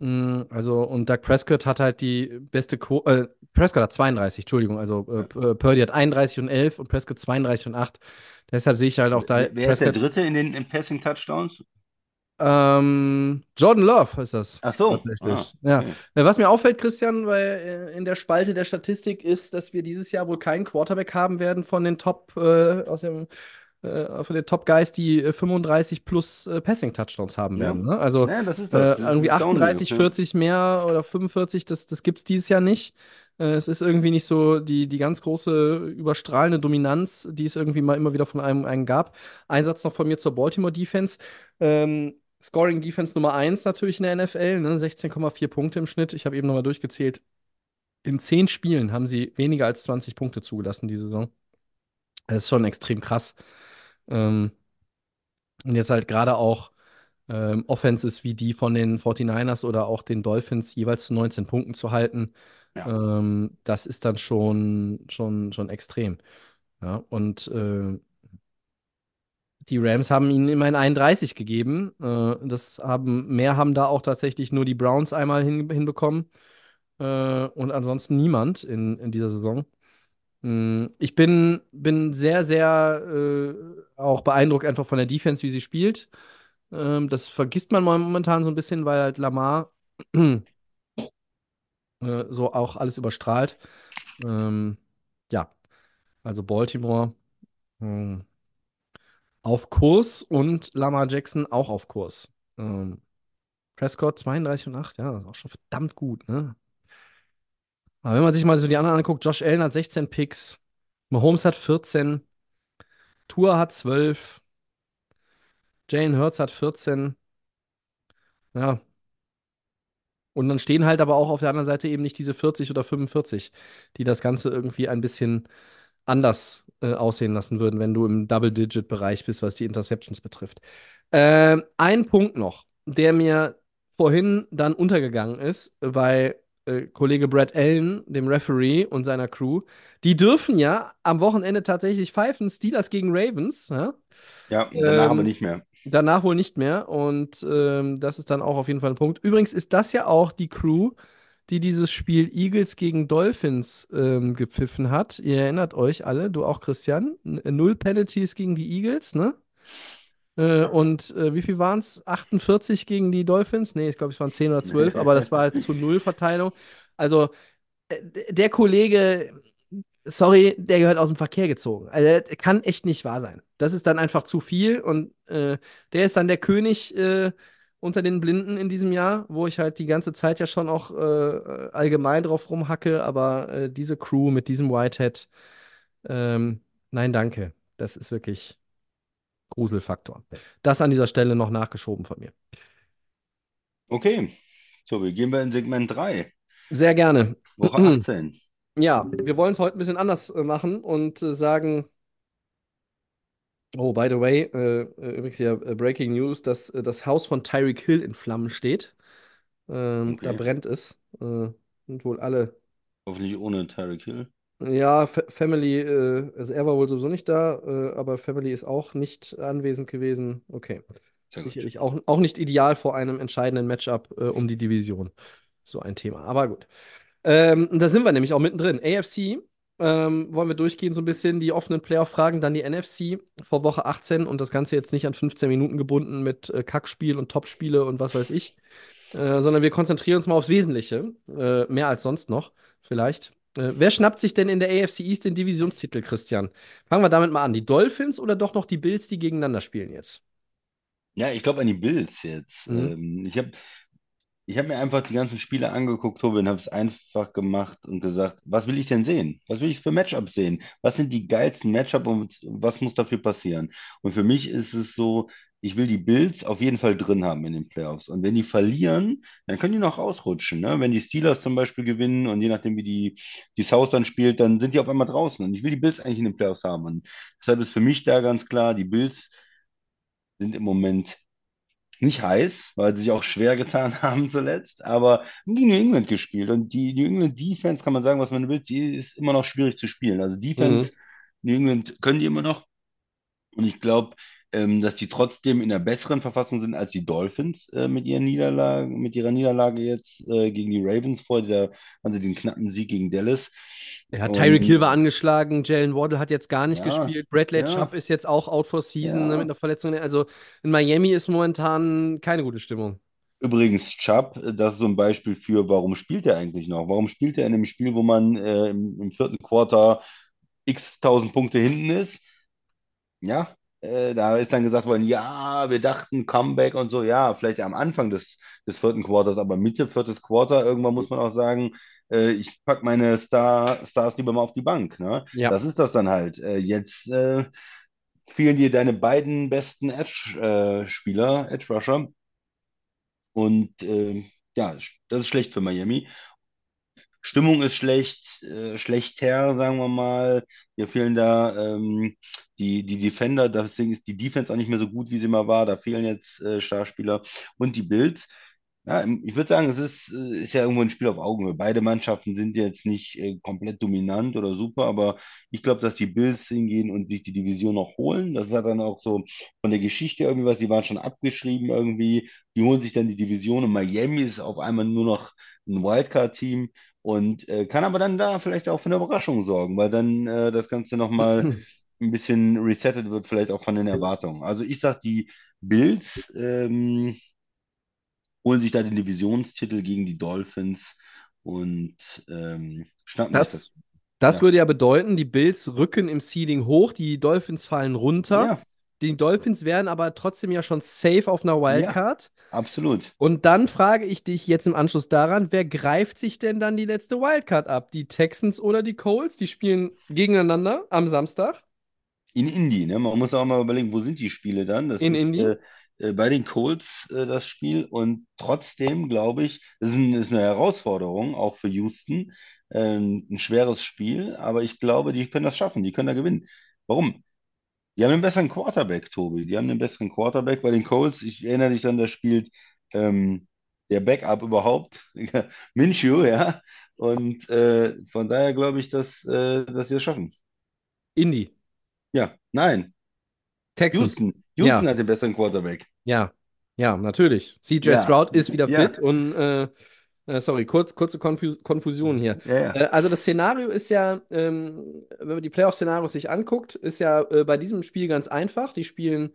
Mm, Also, und Doug Prescott hat halt die beste Quote, äh, Prescott hat 32, Entschuldigung, also äh, äh, Purdy hat 31 und 11 und Prescott 32 und 8. Deshalb sehe ich halt auch da Wer, wer ist der Prescott, Dritte in den in Passing Touchdowns? ähm, Jordan Love ist das Ach so, tatsächlich. ah, Ja. okay. Äh, Was mir auffällt, Christian, weil äh, in der Spalte der Statistik ist, dass wir dieses Jahr wohl keinen Quarterback haben werden von den Top, äh, aus dem, äh, von den Top Guys, die äh, 35 plus äh, Passing Touchdowns haben Ja. werden. Ne? Also Ja, das äh, das. Das irgendwie ist downhill, 38, ja. 40 mehr oder 45, das, das gibt es dieses Jahr nicht. Äh, es ist irgendwie nicht so die, die ganz große überstrahlende Dominanz, die es irgendwie mal immer wieder von einem, einem gab. Ein Satz noch von mir zur Baltimore Defense. Ähm, Scoring Defense Nummer 1 natürlich in der NFL, ne? 16,4 Punkte im Schnitt. Ich habe eben nochmal durchgezählt. In 10 Spielen haben sie weniger als 20 Punkte zugelassen die Saison. Das ist schon extrem krass. Ähm, und jetzt halt gerade auch ähm, Offenses wie die von den 49ers oder auch den Dolphins jeweils zu 19 Punkten zu halten, Ja. ähm, das ist dann schon, schon, schon extrem. Ja, und äh, die Rams haben ihnen immerhin 31 gegeben. Äh, das haben, mehr haben da auch tatsächlich nur die Browns einmal hin, hinbekommen. Äh, und ansonsten niemand in, in dieser Saison. Mm, Ich bin, bin sehr, sehr äh, auch beeindruckt einfach von der Defense, wie sie spielt. Ähm, das vergisst man momentan so ein bisschen, weil halt Lamar äh, so auch alles überstrahlt. Ähm, ja, also Baltimore ähm, auf Kurs und Lamar Jackson auch auf Kurs. Ähm, Prescott 32 und 8, ja, das ist auch schon verdammt gut, ne? Aber wenn man sich mal so die anderen anguckt, Josh Allen hat 16 Picks, Mahomes hat 14, Tua hat 12, Jalen Hurts hat 14, ja. Und dann stehen halt aber auch auf der anderen Seite eben nicht diese 40 oder 45, die das Ganze irgendwie ein bisschen anders äh, aussehen lassen würden, wenn du im Double-Digit-Bereich bist, was die Interceptions betrifft. Ähm, ein Punkt noch, der mir vorhin dann untergegangen ist bei äh, Kollege Brad Allen, dem Referee und seiner Crew. Die dürfen ja am Wochenende tatsächlich pfeifen, Steelers gegen Ravens. Ja? Ja, danach aber Ähm, nicht mehr. danach wohl nicht mehr. Und ähm, das ist dann auch auf jeden Fall ein Punkt. Übrigens ist das ja auch die Crew, die dieses Spiel Eagles gegen Dolphins ähm, gepfiffen hat. Ihr erinnert euch alle, du auch, Christian. Null Penalties gegen die Eagles, ne? Äh, und äh, wie viel waren es? 48 gegen die Dolphins? Nee, ich glaube, es waren 10 oder 12, aber das war halt zu Null Verteilung. Also, äh, der Kollege, sorry, der gehört aus dem Verkehr gezogen. Also, kann echt nicht wahr sein. Das ist dann einfach zu viel und äh, der ist dann der König äh, unter den Blinden in diesem Jahr, wo ich halt die ganze Zeit ja schon auch äh, allgemein drauf rumhacke, aber äh, diese Crew mit diesem Whitehead, ähm, nein, danke. Das ist wirklich Gruselfaktor. Das an dieser Stelle noch nachgeschoben von mir. Okay, so, wir gehen wir in Segment 3, Sehr gerne. Woche 18. Ja, wir wollen es heute ein bisschen anders äh, machen und äh, sagen, oh, by the way, äh, äh, übrigens ja äh, Breaking News, dass äh, das Haus von Tyreek Hill in Flammen steht. Ähm, da Okay. brennt es. Und wohl alle. Hoffentlich ohne Tyreek Hill. Ja, Fa Family, äh, also er war wohl sowieso nicht da, äh, aber Family ist auch nicht anwesend gewesen. Okay. Sicherlich auch, auch nicht ideal vor einem entscheidenden Matchup äh, um die Division. So ein Thema. Aber gut. Ähm, da sind wir nämlich auch mittendrin. AFC ähm, wollen wir durchgehen, so ein bisschen die offenen Playoff-Fragen, dann die NFC vor Woche 18 und das Ganze jetzt nicht an 15 Minuten gebunden mit äh, Kackspiel und Topspiele und was weiß ich, äh, sondern wir konzentrieren uns mal aufs Wesentliche. Äh, mehr als sonst noch, vielleicht. Äh, wer schnappt sich denn in der AFC East den Divisionstitel, Christian? Fangen wir damit mal an. Die Dolphins oder doch noch die Bills, die gegeneinander spielen jetzt? Ja, ich glaube an die Bills jetzt. Mhm. Ähm, ich habe ich hab mir einfach die ganzen Spiele angeguckt, Tobi, und habe es einfach gemacht und gesagt, was will ich denn sehen? Was will ich für Matchups sehen? Was sind die geilsten Matchups und was muss dafür passieren? Und für mich ist es so, ich will die Bills auf jeden Fall drin haben in den Playoffs. Und wenn die verlieren, dann können die noch ausrutschen. Ne? Wenn die Steelers zum Beispiel gewinnen und je nachdem, wie die, die South dann spielt, dann sind die auf einmal draußen. Und ich will die Bills eigentlich in den Playoffs haben. Und deshalb ist für mich da ganz klar, die Bills sind im Moment nicht heiß, weil sie sich auch schwer getan haben zuletzt, aber gegen New England gespielt. Und die New England Defense, kann man sagen, was man will, die ist immer noch schwierig zu spielen. Also Mhm. Defense, New England können die immer noch. Und ich glaube, ähm, dass die trotzdem in einer besseren Verfassung sind als die Dolphins äh, mit ihren Niederlagen, mit ihrer Niederlage jetzt äh, gegen die Ravens vor dieser, also den knappen Sieg gegen Dallas. Ja, Tyreek Hill war angeschlagen, Jalen Waddle hat jetzt gar nicht ja, gespielt, Bradley ja, Chubb ist jetzt auch out for season ne, mit ja. einer Verletzung. Also in Miami ist momentan keine gute Stimmung. Übrigens, Chubb, das ist so ein Beispiel für, warum spielt er eigentlich noch? Warum spielt er in einem Spiel, wo man äh, im, im vierten Quarter x tausend Punkte hinten ist? Ja, äh, da ist dann gesagt worden, ja, wir dachten Comeback und so, ja, vielleicht am Anfang des, des vierten Quarters, aber Mitte viertes Quarter, irgendwann muss man auch sagen, äh, ich pack meine Star, Stars lieber mal auf die Bank. Ne? Ja. Das ist das dann halt. Äh, jetzt äh, fehlen dir deine beiden besten Edge-Spieler, Edge-Rusher. Und äh, ja, das ist schlecht für Miami. Stimmung ist schlecht, äh, schlechter, sagen wir mal. Mir fehlen da ähm, die, die Defender, deswegen ist die Defense auch nicht mehr so gut, wie sie mal war. Da fehlen jetzt äh, Starspieler. Und die Bills. Ja, ich würde sagen, es ist, äh, ist ja irgendwo ein Spiel auf Augenhöhe. Beide Mannschaften sind jetzt nicht äh, komplett dominant oder super, aber ich glaube, dass die Bills hingehen und sich die Division noch holen. Das hat dann auch so von der Geschichte irgendwie was, die waren schon abgeschrieben irgendwie. Die holen sich dann die Division und Miami ist auf einmal nur noch ein Wildcard-Team und äh, kann aber dann da vielleicht auch für eine Überraschung sorgen, weil dann äh, das Ganze nochmal ein bisschen resettet wird, vielleicht auch von den Erwartungen. Also ich sage, die Bills ähm, holen sich da den Divisionstitel gegen die Dolphins und ähm, schnappen Das, das. das Ja, würde ja bedeuten, die Bills rücken im Seeding hoch, die Dolphins fallen runter. ja, Die Dolphins wären aber trotzdem ja schon safe auf einer ja, Wildcard. absolut. Und dann frage ich dich jetzt im Anschluss daran, wer greift sich denn dann die letzte Wildcard ab? Die Texans oder die Colts? Die spielen gegeneinander am Samstag In Indy, ne? Man muss auch mal überlegen, wo sind die Spiele dann? Das in ist Indy. äh, äh, bei den Colts äh, das Spiel und trotzdem glaube ich, das ist, ein, ist eine Herausforderung, auch für Houston, ähm, ein schweres Spiel, aber ich glaube, die können das schaffen, die können da gewinnen. Warum? Die haben einen besseren Quarterback, Tobi. Die haben einen besseren Quarterback bei den Colts. Ich erinnere dich an, da spielt ähm, der Backup überhaupt, Minshew, ja. Und äh, von daher glaube ich, dass, äh, dass sie es schaffen. Indy, Ja, nein. Texans. Houston. Ja. Houston hat den besseren Quarterback. Ja, ja, natürlich. CJ Ja. Stroud ist wieder Ja. fit und äh, äh, sorry, kurz, kurze Konfus Konfusion hier. Ja, ja. Äh, also das Szenario ist ja, ähm, wenn man die Playoff-Szenarios sich anguckt, ist ja äh, bei diesem Spiel ganz einfach. Die spielen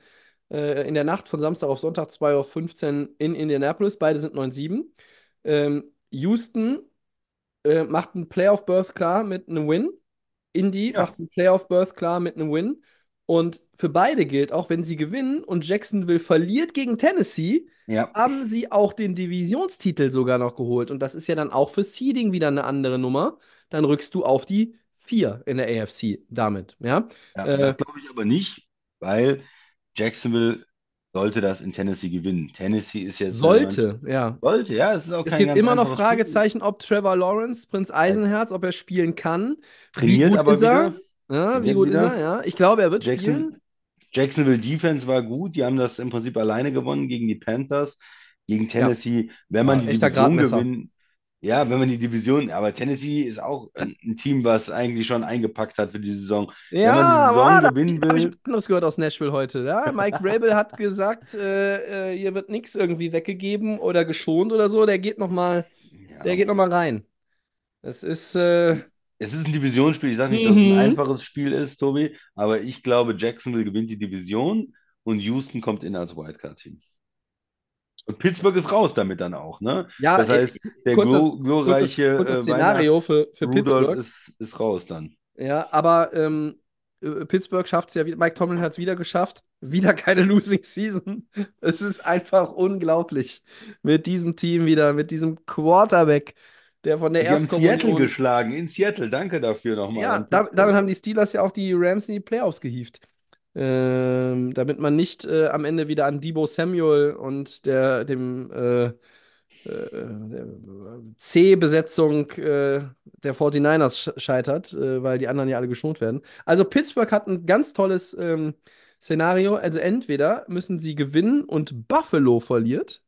äh, in der Nacht von Samstag auf Sonntag 2.15 Uhr in Indianapolis. Beide sind 9-7. Ähm, Houston äh, macht einen Playoff-Berth klar mit einem Win. Indy Ja. macht einen Playoff-Berth klar mit einem Win. Und für beide gilt, auch wenn sie gewinnen und Jacksonville verliert gegen Tennessee, Ja. haben sie auch den Divisionstitel sogar noch geholt. Und das ist ja dann auch für Seeding wieder eine andere Nummer. Dann rückst du auf die 4 in der AFC damit. Ja, Ja, Äh, das glaube ich aber nicht, weil Jacksonville sollte das in Tennessee gewinnen. Tennessee ist jetzt sollte, ja. Sollte, ja, es ist auch Es gibt immer noch Fragezeichen, ob Trevor Lawrence, Prinz Eisenherz, ob er spielen kann. Spiel. Wie Trainiert gut aber ist er? Ja, wie Trainiert gut ist wieder. er? Ja, ich glaube, er wird spielen. Jackson, Jacksonville Defense war gut. Die haben das im Prinzip alleine gewonnen gegen die Panthers. Gegen Tennessee, wenn man Ja, die Division gewinnt. Ja, wenn man die Division, aber Tennessee ist auch ein, Team, was eigentlich schon eingepackt hat für die Saison. Ja, man die Saison gewinnen habe ich will- was anderes gehört aus Nashville heute. Ja? Mike Vrabel hat gesagt, äh, äh, hier wird nichts irgendwie weggegeben oder geschont oder so. Der geht noch mal, Ja. der geht noch mal rein. Es ist, äh, Es ist ein Divisionsspiel. Ich sage nicht, dass es Mhm. ein einfaches Spiel ist, Tobi, aber ich glaube, Jacksonville gewinnt die Division und Houston kommt in als Wildcard-Team. Und Pittsburgh ist raus damit dann auch, ne? ja, Das heißt, der kurzes, glo kurzes, glorreiche kurzes äh, Szenario für, für Pittsburgh. ist, ist raus dann. Ja, aber ähm, äh, Pittsburgh schafft es ja wieder. Mike Tomlin hat es wieder geschafft. Wieder keine Losing Season. Es ist einfach unglaublich mit diesem Team wieder, mit diesem Quarterback, der von der Die haben Seattle Erstkommunion. geschlagen, in Seattle. Danke dafür nochmal Ja, damit haben die Steelers ja auch die Rams in die Playoffs gehievt. Ähm, damit man nicht äh, am Ende wieder an Debo Samuel und der, dem äh, äh, der C-Besetzung äh, der 49ers sch scheitert, äh, weil die anderen ja alle geschont werden. Also Pittsburgh hat ein ganz tolles ähm, Szenario. Also entweder müssen sie gewinnen und Buffalo verliert,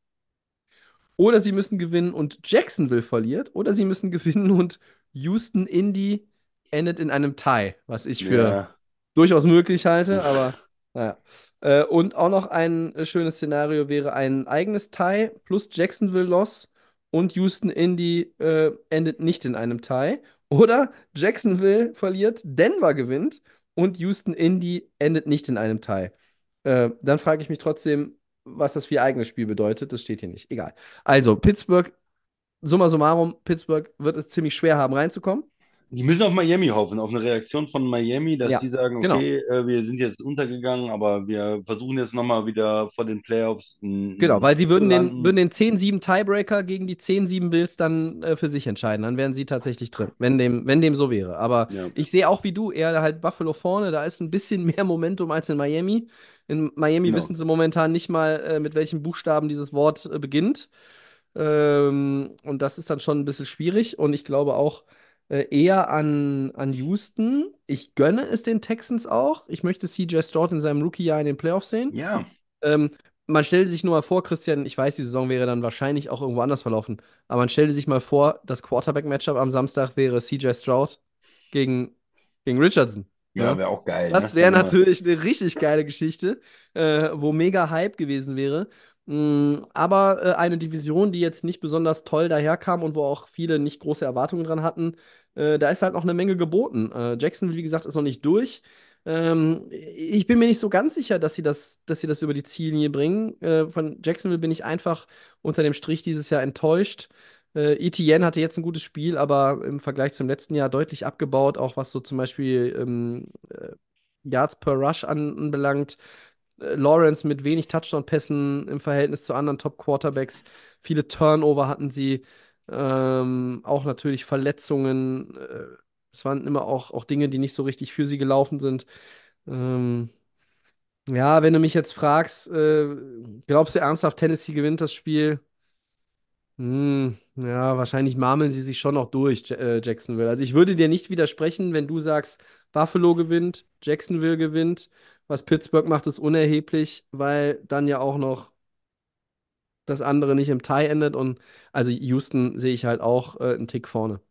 oder sie müssen gewinnen und Jacksonville verliert, oder sie müssen gewinnen und Houston Indy endet in einem Tie, was ich für Ja. Durchaus möglich halte, aber naja. Äh, und auch noch ein äh, schönes Szenario wäre ein eigenes Tie plus Jacksonville Loss und Houston Indy äh, endet nicht in einem Tie. Oder Jacksonville verliert, Denver gewinnt und Houston Indy endet nicht in einem Tie. Äh, dann frage ich mich trotzdem, was das für ihr eigenes Spiel bedeutet. Das steht hier nicht. Egal. Also, Pittsburgh, summa summarum, Pittsburgh wird es ziemlich schwer haben, reinzukommen. Die müssen auf Miami hoffen, auf eine Reaktion von Miami, dass Ja, die sagen, genau. okay, äh, wir sind jetzt untergegangen, aber wir versuchen jetzt nochmal wieder vor den Playoffs Genau, weil sie würden den, würden den 10-7 Tiebreaker gegen die 10-7 Bills dann äh, für sich entscheiden. Dann wären sie tatsächlich drin, wenn dem, wenn dem so wäre. Aber Ja. ich sehe auch wie du, eher halt Buffalo vorne, da ist ein bisschen mehr Momentum als in Miami. In Miami Genau. wissen sie momentan nicht mal, äh, mit welchen Buchstaben dieses Wort äh, beginnt. Ähm, und das ist dann schon ein bisschen schwierig. Und ich glaube auch eher an, an Houston. Ich gönne es den Texans auch. Ich möchte CJ Stroud in seinem Rookie-Jahr in den Playoffs sehen. Ja, Ähm, man stellt sich nur mal vor, Christian, ich weiß, die Saison wäre dann wahrscheinlich auch irgendwo anders verlaufen, aber man stellt sich mal vor, das Quarterback-Matchup am Samstag wäre CJ Stroud gegen, gegen Richardson. ja, wäre auch geil. Das ne? wäre natürlich eine richtig geile Geschichte, äh, wo mega Hype gewesen wäre. Mm, aber äh, eine Division, die jetzt nicht besonders toll daherkam und wo auch viele nicht große Erwartungen dran hatten, äh, da ist halt noch eine Menge geboten. Äh, Jacksonville, wie gesagt, ist noch nicht durch. Ähm, ich bin mir nicht so ganz sicher, dass sie das, dass sie das über die Ziellinie bringen. Äh, von Jacksonville bin ich einfach unter dem Strich dieses Jahr enttäuscht. Äh, Etienne hatte jetzt ein gutes Spiel, aber im Vergleich zum letzten Jahr deutlich abgebaut, auch was so zum Beispiel ähm, äh, Yards per Rush an- anbelangt. Äh, Lawrence mit wenig Touchdown-Pässen im Verhältnis zu anderen Top-Quarterbacks. Viele Turnover hatten sie. Ähm, auch natürlich Verletzungen. Äh, es waren immer auch, auch Dinge, die nicht so richtig für sie gelaufen sind. Ähm, ja, wenn du mich jetzt fragst, äh, glaubst du ernsthaft, Tennessee gewinnt das Spiel? Hm, ja, wahrscheinlich marmeln sie sich schon noch durch, äh, Jacksonville. Also ich würde dir nicht widersprechen, wenn du sagst, Buffalo gewinnt, Jacksonville gewinnt Was Pittsburgh macht, ist unerheblich, weil dann ja auch noch das andere nicht im Tie endet. Und also Houston sehe ich halt auch äh, einen Tick vorne.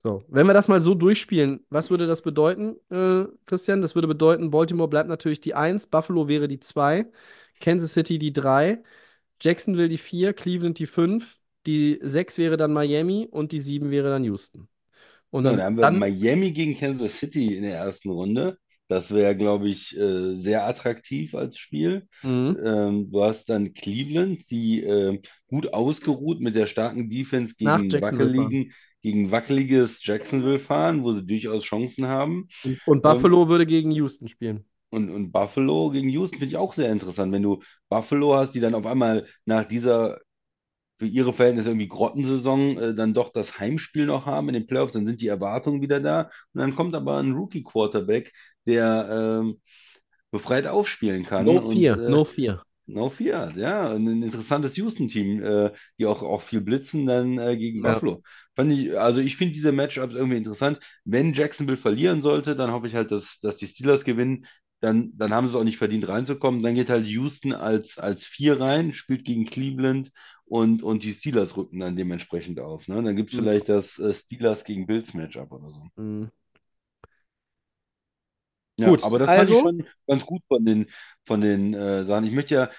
So, wenn wir das mal so durchspielen, was würde das bedeuten, äh, Christian? Das würde bedeuten, Baltimore bleibt natürlich die 1, Buffalo wäre die 2, Kansas City die 3, Jacksonville die 4, Cleveland die 5, die 6 wäre dann Miami und die 7 wäre dann Houston. Und dann, dann haben wir dann Miami gegen Kansas City in der ersten Runde. Das wäre, glaube ich, äh, sehr attraktiv als Spiel. Mhm. Ähm, du hast dann Cleveland, die äh, gut ausgeruht mit der starken Defense gegen wackeligen, gegen wackeliges Jacksonville fahren, wo sie durchaus Chancen haben. Und, und Ähm, Buffalo würde gegen Houston spielen. und, und Buffalo gegen Houston finde ich auch sehr interessant. Wenn du Buffalo hast, die dann auf einmal nach dieser für ihre Verhältnisse irgendwie Grottensaison äh, dann doch das Heimspiel noch haben in den Playoffs, dann sind die Erwartungen wieder da. Und dann kommt aber ein Rookie-Quarterback, der ähm, befreit aufspielen kann. No Und fear, äh, no fear. No Fear, ja, und ein interessantes Houston-Team, äh, die auch, auch viel blitzen dann äh, gegen Ja. Buffalo. Fand ich, also ich finde diese Matchups irgendwie interessant. Wenn Jacksonville verlieren sollte, dann hoffe ich halt, dass, dass die Steelers gewinnen. Dann, dann haben sie es auch nicht verdient reinzukommen. Dann geht halt Houston als, als Vier rein, spielt gegen Cleveland und, und die Steelers rücken dann dementsprechend auf. Ne? Dann gibt es Mhm. vielleicht das äh, Steelers gegen Bills Matchup oder so. Mhm. Ja, Gut, aber das fand ich also, schon ganz gut von den, von den äh, Sachen. Ich möchte ja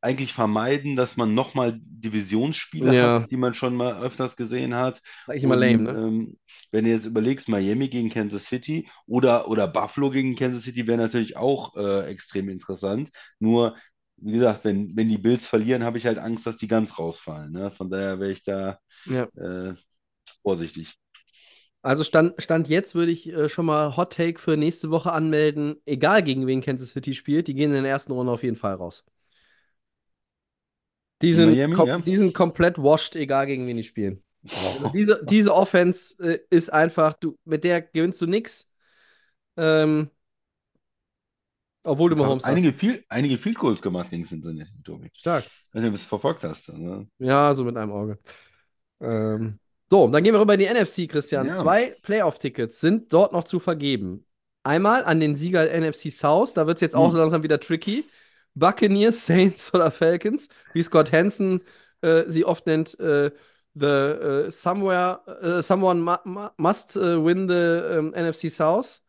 eigentlich vermeiden, dass man nochmal Divisionsspiele ja, hat, die man schon mal öfters gesehen hat. sag ich immer lame, ne? ähm, wenn du jetzt überlegst, Miami gegen Kansas City oder, oder Buffalo gegen Kansas City wäre natürlich auch äh, extrem interessant. Nur, wie gesagt, wenn, wenn die Bills verlieren, habe ich halt Angst, dass die ganz rausfallen. Ne? Von daher wäre ich da Ja. äh, vorsichtig. Also Stand, Stand jetzt würde ich äh, schon mal Hot Take für nächste Woche anmelden, egal gegen wen Kansas City spielt, die gehen in der ersten Runde auf jeden Fall raus. Die In sind, Miami, kom ja. die sind komplett washed, egal gegen wen die spielen. Also diese, diese Offense äh, ist einfach, du, mit der gewinnst du nix. Ähm, obwohl du Mahomes hast. Einige, viel, einige Field Goals gemacht gegen Cincinnati, Tobi. Stark. Ich weiß nicht, ob du es verfolgt hast. Also, Ja, so mit einem Auge. Ähm, so, dann gehen wir rüber in die NFC, Christian. Ja. Zwei Playoff-Tickets sind dort noch zu vergeben. Einmal an den Sieger NFC South, da wird es jetzt auch Hm. so langsam wieder tricky. Buccaneers, Saints oder Falcons, wie Scott Hansen äh, sie oft nennt, äh, the äh, somewhere, äh, someone mu mu must äh, win the ähm, NFC South.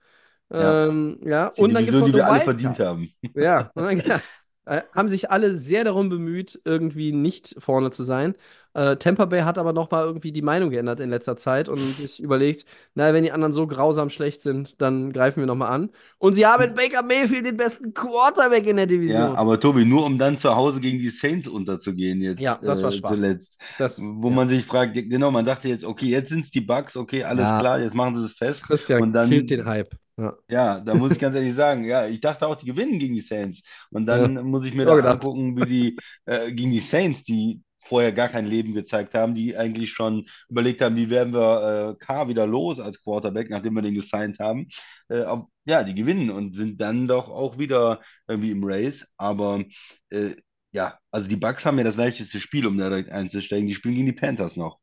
Ja. Ähm, ja. die Und dann gibt es noch die wir alle verdient haben. Ja, dann, ja, äh, haben sich alle sehr darum bemüht, irgendwie nicht vorne zu sein. Äh, Tampa Bay hat aber noch mal irgendwie die Meinung geändert in letzter Zeit und sich überlegt, na, wenn die anderen so grausam schlecht sind, dann greifen wir noch mal an. Und sie haben mit Baker Mayfield den besten Quarterback in der Ja, Division. aber Tobi, nur um dann zu Hause gegen die Saints unterzugehen jetzt Ja, das war äh, schwach. zuletzt. Das, Wo ja. man sich fragt, genau, man dachte jetzt, okay, jetzt sind es die Bucks, okay, alles Ja. klar, jetzt machen sie es fest. Christian Und dann, killt den Hype. Ja. ja, da muss ich ganz ehrlich sagen, ja, ich dachte auch, die gewinnen gegen die Saints. Und dann muss ich mir da angucken, wie die äh, gegen die Saints, die vorher gar kein Leben gezeigt haben, die eigentlich schon überlegt haben, wie werden wir äh, K wieder los als Quarterback, nachdem wir den gesigned haben. Äh, auf, ja, die gewinnen und sind dann doch auch wieder irgendwie im Race. Aber äh, ja, also die Bucks haben ja das leichteste Spiel, um da direkt einzusteigen. Die spielen gegen die Panthers noch.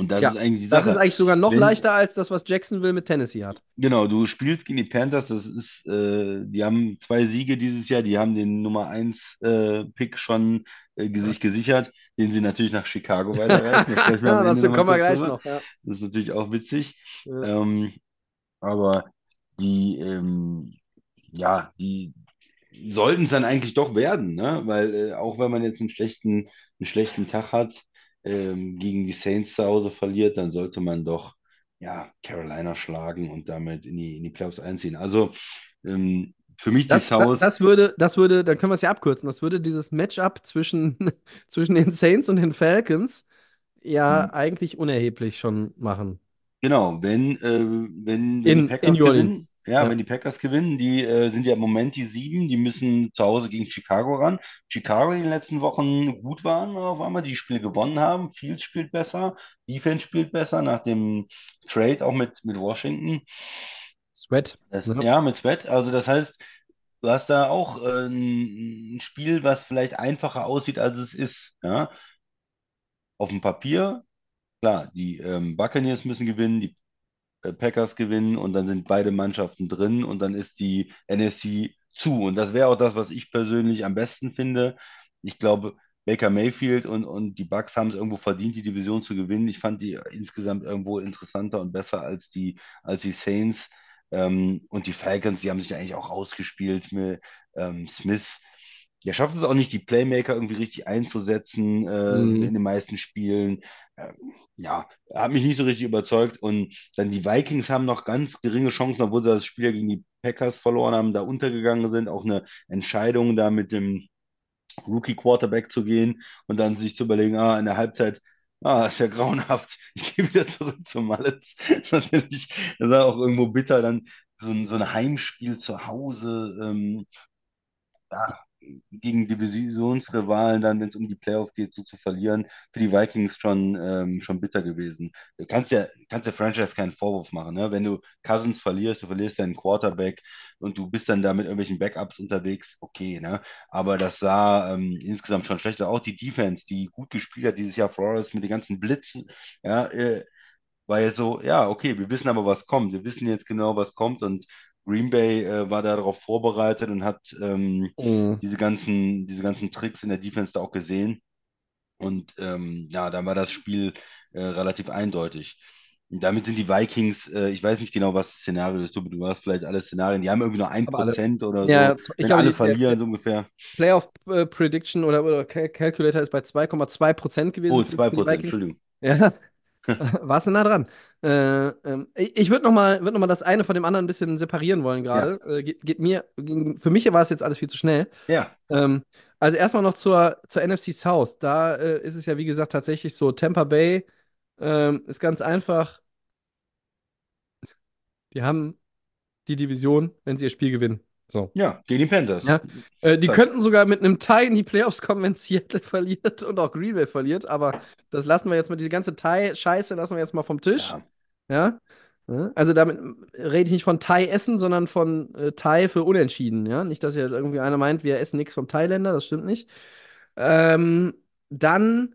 Und das Ja, ist eigentlich die Das Sache. ist eigentlich sogar noch Wenn- leichter als das, was Jacksonville mit Tennessee hat. Genau, du spielst gegen die Panthers, das ist, äh, die haben zwei Siege dieses Jahr, die haben den Nummer 1 äh, Pick schon äh, sich gesichert, den sie natürlich nach Chicago weiterreichen. Ja, dazu kommen wir gleich drüber. noch. Ja. Das ist natürlich auch witzig. Ja. Ähm, aber die, ähm, ja, die sollten es dann eigentlich doch werden, ne? Weil äh, auch wenn man jetzt einen schlechten, einen schlechten Tag hat, ähm, gegen die Saints zu Hause verliert, dann sollte man doch ja, Carolina schlagen und damit in die, in die Playoffs einziehen. Also ähm, für mich die Das, da, South, das würde, das würde, dann können wir es ja abkürzen. Das würde dieses Matchup zwischen, zwischen den Saints und den Falcons ja Hm. eigentlich unerheblich schon machen. genau, wenn, äh, wenn, wenn die In- Packers in New Orleans. gewinnen, ja, Ja. wenn die Packers gewinnen, die äh, sind ja im Moment die sieben, die müssen zu Hause gegen Chicago ran. Chicago in den letzten Wochen gut waren auf einmal, die Spiele gewonnen haben. Fields spielt besser, Defense spielt besser nach dem Trade auch mit, mit Washington. Sweat. Das, Ja. ja, mit Sweat. Also das heißt, du hast da auch äh, ein Spiel, was vielleicht einfacher aussieht, als es ist. Ja? Auf dem Papier, klar, die ähm, Buccaneers müssen gewinnen, die Packers gewinnen und dann sind beide Mannschaften drin und dann ist die NFC zu. Und das wäre auch das, was ich persönlich am besten finde. Ich glaube, Baker Mayfield und, und die Bucks haben es irgendwo verdient, die Division zu gewinnen. Ich fand die insgesamt irgendwo interessanter und besser als die, als die Saints. Ähm, und die Falcons, die haben sich eigentlich auch ausgespielt mit ähm, Smith. Der schafft es auch nicht, die Playmaker irgendwie richtig einzusetzen äh, Mhm. in den meisten Spielen. Ähm, ja, hat mich nicht so richtig überzeugt. Und dann die Vikings haben noch ganz geringe Chancen, obwohl sie das Spiel ja gegen die Packers verloren haben, da untergegangen sind. Auch eine Entscheidung da mit dem Rookie-Quarterback zu gehen und dann sich zu überlegen, ah, in der Halbzeit, ah, ist ja grauenhaft, ich gehe wieder zurück zum Malletz. Das ist natürlich, das ist auch irgendwo bitter, dann so ein, so ein Heimspiel zu Hause, ähm, ja, gegen Divisionsrivalen dann, wenn es um die Playoff geht, so zu verlieren, für die Vikings schon, ähm, schon bitter gewesen. Du kannst ja, kannst der Franchise keinen Vorwurf machen, ne? Wenn du Cousins verlierst, du verlierst deinen Quarterback und du bist dann da mit irgendwelchen Backups unterwegs, okay, ne? Aber das sah ähm, insgesamt schon schlechter. Auch die Defense, die gut gespielt hat dieses Jahr, Flores mit den ganzen Blitzen, ja, äh, war jetzt so, ja, okay, wir wissen aber, was kommt. Wir wissen jetzt genau, was kommt und Green Bay äh, war darauf vorbereitet und hat ähm, Mhm. diese ganzen, diese ganzen Tricks in der Defense da auch gesehen. Und ähm, ja, dann war das Spiel äh, relativ eindeutig. Und damit sind die Vikings, äh, ich weiß nicht genau, was das Szenario ist, du, du hast vielleicht alle Szenarien, die haben irgendwie nur ein. Prozent oder Ja, so, ich wenn glaube, alle verlieren, so ungefähr. Playoff äh, Prediction oder, oder Cal- Calculator ist bei 2,2 Prozent gewesen Oh, für, zwei für die Prozent, Vikings. Entschuldigung. Ja, warst du nah dran. Äh, ähm, ich würde noch mal, würd noch mal das eine von dem anderen ein bisschen separieren wollen gerade. Äh, geht, geht mir, ging- für mich war es jetzt alles viel zu schnell. Ja, Ähm, also erstmal noch zur, zur NFC South. Da äh, ist es ja, wie gesagt, tatsächlich so, Tampa Bay ähm, ist ganz einfach. Die haben die Division, wenn sie ihr Spiel gewinnen. So. ja, gegen die Panthers. Ja. Äh, die Zack. könnten sogar mit einem Tie in die Playoffs kommen, wenn Seattle verliert und auch Green Bay verliert. Aber das lassen wir jetzt mit diese ganze Tie-Scheiße lassen wir jetzt mal vom Tisch. Ja. Ja. Ja, Also damit rede ich nicht von Thai-Essen, sondern von äh, Thai für Unentschieden. Ja. Nicht, dass jetzt irgendwie einer meint, wir essen nichts vom Thailänder, das stimmt nicht. Ähm, dann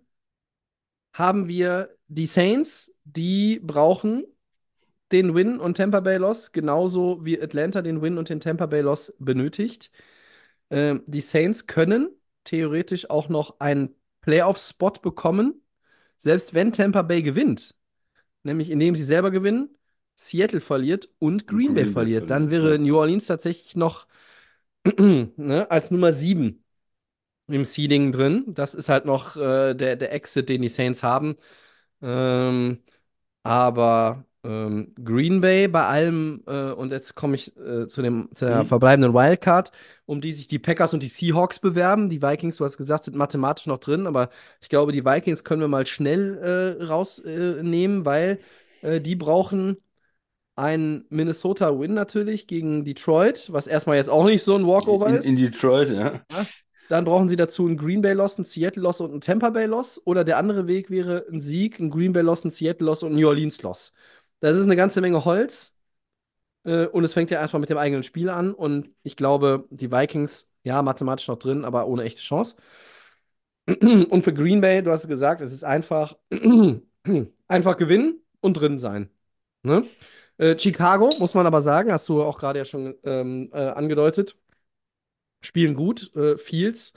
haben wir die Saints, die brauchen den Win und Tampa Bay Loss, genauso wie Atlanta den Win und den Tampa Bay Loss benötigt. Ähm, die Saints können theoretisch auch noch einen Playoff-Spot bekommen, selbst wenn Tampa Bay gewinnt. Nämlich indem sie selber gewinnen, Seattle verliert und Green, Bay Green Bay verliert. Dann verliert, wäre ja. New Orleans tatsächlich noch ne, als Nummer 7 im Seeding drin. Das ist halt noch äh, der, der Exit, den die Saints haben. Ähm, aber ähm, Green Bay bei allem, äh, und jetzt komme ich äh, zu dem, zu der Mhm. verbleibenden Wildcard, um die sich die Packers und die Seahawks bewerben. Die Vikings, du hast gesagt, sind mathematisch noch drin, aber ich glaube, die Vikings können wir mal schnell äh, rausnehmen, weil äh, die brauchen einen Minnesota-Win natürlich gegen Detroit, was erstmal jetzt auch nicht so ein Walkover In, ist. in Detroit, ja. Dann brauchen sie dazu einen Green Bay Loss, einen Seattle Loss und einen Tampa Bay Loss. Oder der andere Weg wäre ein Sieg, ein Green Bay Loss, ein Seattle Loss und ein New Orleans Loss. Das ist eine ganze Menge Holz. Äh, und es fängt ja erstmal mit dem eigenen Spiel an. Und ich glaube, die Vikings, ja, mathematisch noch drin, aber ohne echte Chance. Und für Green Bay, du hast gesagt, es ist einfach, einfach gewinnen und drin sein. Ne? Äh, Chicago, muss man aber sagen, hast du auch gerade ja schon ähm, äh, angedeutet, spielen gut, äh, Fields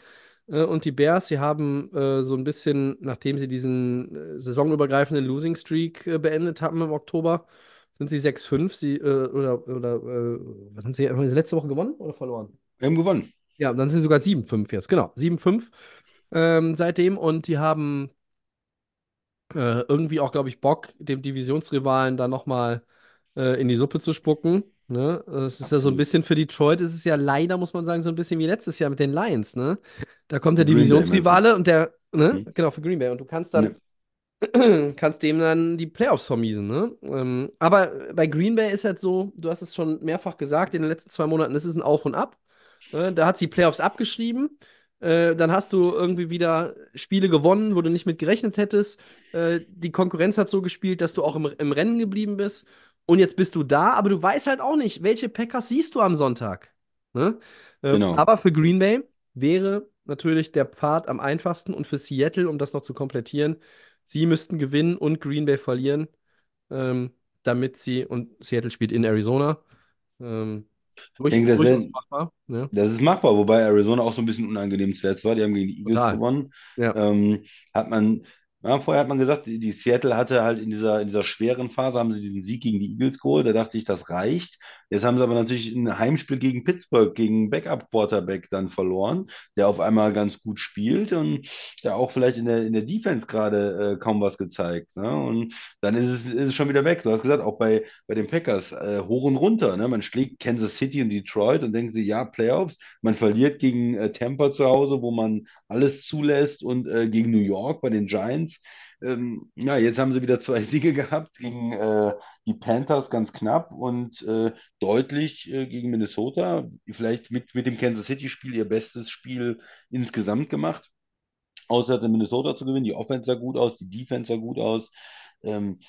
und die Bears, sie haben äh, so ein bisschen, nachdem sie diesen äh, saisonübergreifenden Losing Streak äh, beendet haben im Oktober, sind sie 6-5, sie, äh, oder, oder äh, was haben sie, haben sie letzte Woche gewonnen oder verloren? Wir haben gewonnen. Ja, dann sind sie sogar 7-5 jetzt, genau, 7-5 ähm, seitdem und die haben äh, irgendwie auch, glaube ich, Bock, dem Divisionsrivalen da nochmal äh, in die Suppe zu spucken. Ne? Es ist ja so ein bisschen für Detroit, ist es ja leider, muss man sagen, so ein bisschen wie letztes Jahr mit den Lions. Ne? Da kommt der Green Divisionsrivale und der, ne? Mhm. Genau, für Green Bay. Und du kannst dann, kannst dem dann die Playoffs vermiesen. Ne? Ähm, aber bei Green Bay ist halt so, du hast es schon mehrfach gesagt, in den letzten zwei Monaten, es ist ein Auf und Ab. Ne? Da hat sie Playoffs abgeschrieben. Äh, dann hast du irgendwie wieder Spiele gewonnen, wo du nicht mit gerechnet hättest. Äh, die Konkurrenz hat so gespielt, dass du auch im, im Rennen geblieben bist. Und jetzt bist du da, aber du weißt halt auch nicht, welche Packers siehst du am Sonntag. Ne? Äh, Genau. Aber für Green Bay wäre natürlich der Pfad am einfachsten und für Seattle, um das noch zu komplettieren, sie müssten gewinnen und Green Bay verlieren. Ähm, damit sie, und Seattle spielt in Arizona, ähm, Ich durch, denke, das wäre machbar. Ne? Das ist machbar, wobei Arizona auch so ein bisschen unangenehm zuletzt war. Die haben gegen die Eagles Total. gewonnen. Ja. Ähm, hat man, ja, vorher hat man gesagt, die, Seattle hatte halt in dieser, in dieser schweren Phase, haben sie diesen Sieg gegen die Eagles geholt. Da dachte ich, das reicht. Jetzt haben sie aber natürlich ein Heimspiel gegen Pittsburgh, gegen Backup-Quarterback dann verloren, der auf einmal ganz gut spielt und der auch vielleicht in der, in der Defense gerade äh, kaum was gezeigt. Ne? Und dann ist es, ist es schon wieder weg. Du hast gesagt, auch bei, bei den Packers, äh, hoch und runter. Ne? Man schlägt Kansas City und Detroit und denkt sich, ja, Playoffs. Man verliert gegen äh, Tampa zu Hause, wo man alles zulässt und äh, gegen New York bei den Giants. Ähm, ja, jetzt haben sie wieder zwei Siege gehabt gegen äh, die Panthers ganz knapp und äh, deutlich äh, gegen Minnesota. Vielleicht mit, mit dem Kansas City-Spiel ihr bestes Spiel insgesamt gemacht. Auswärts in Minnesota zu gewinnen. Die Offense sah gut aus, die Defense sah gut aus. Ähm,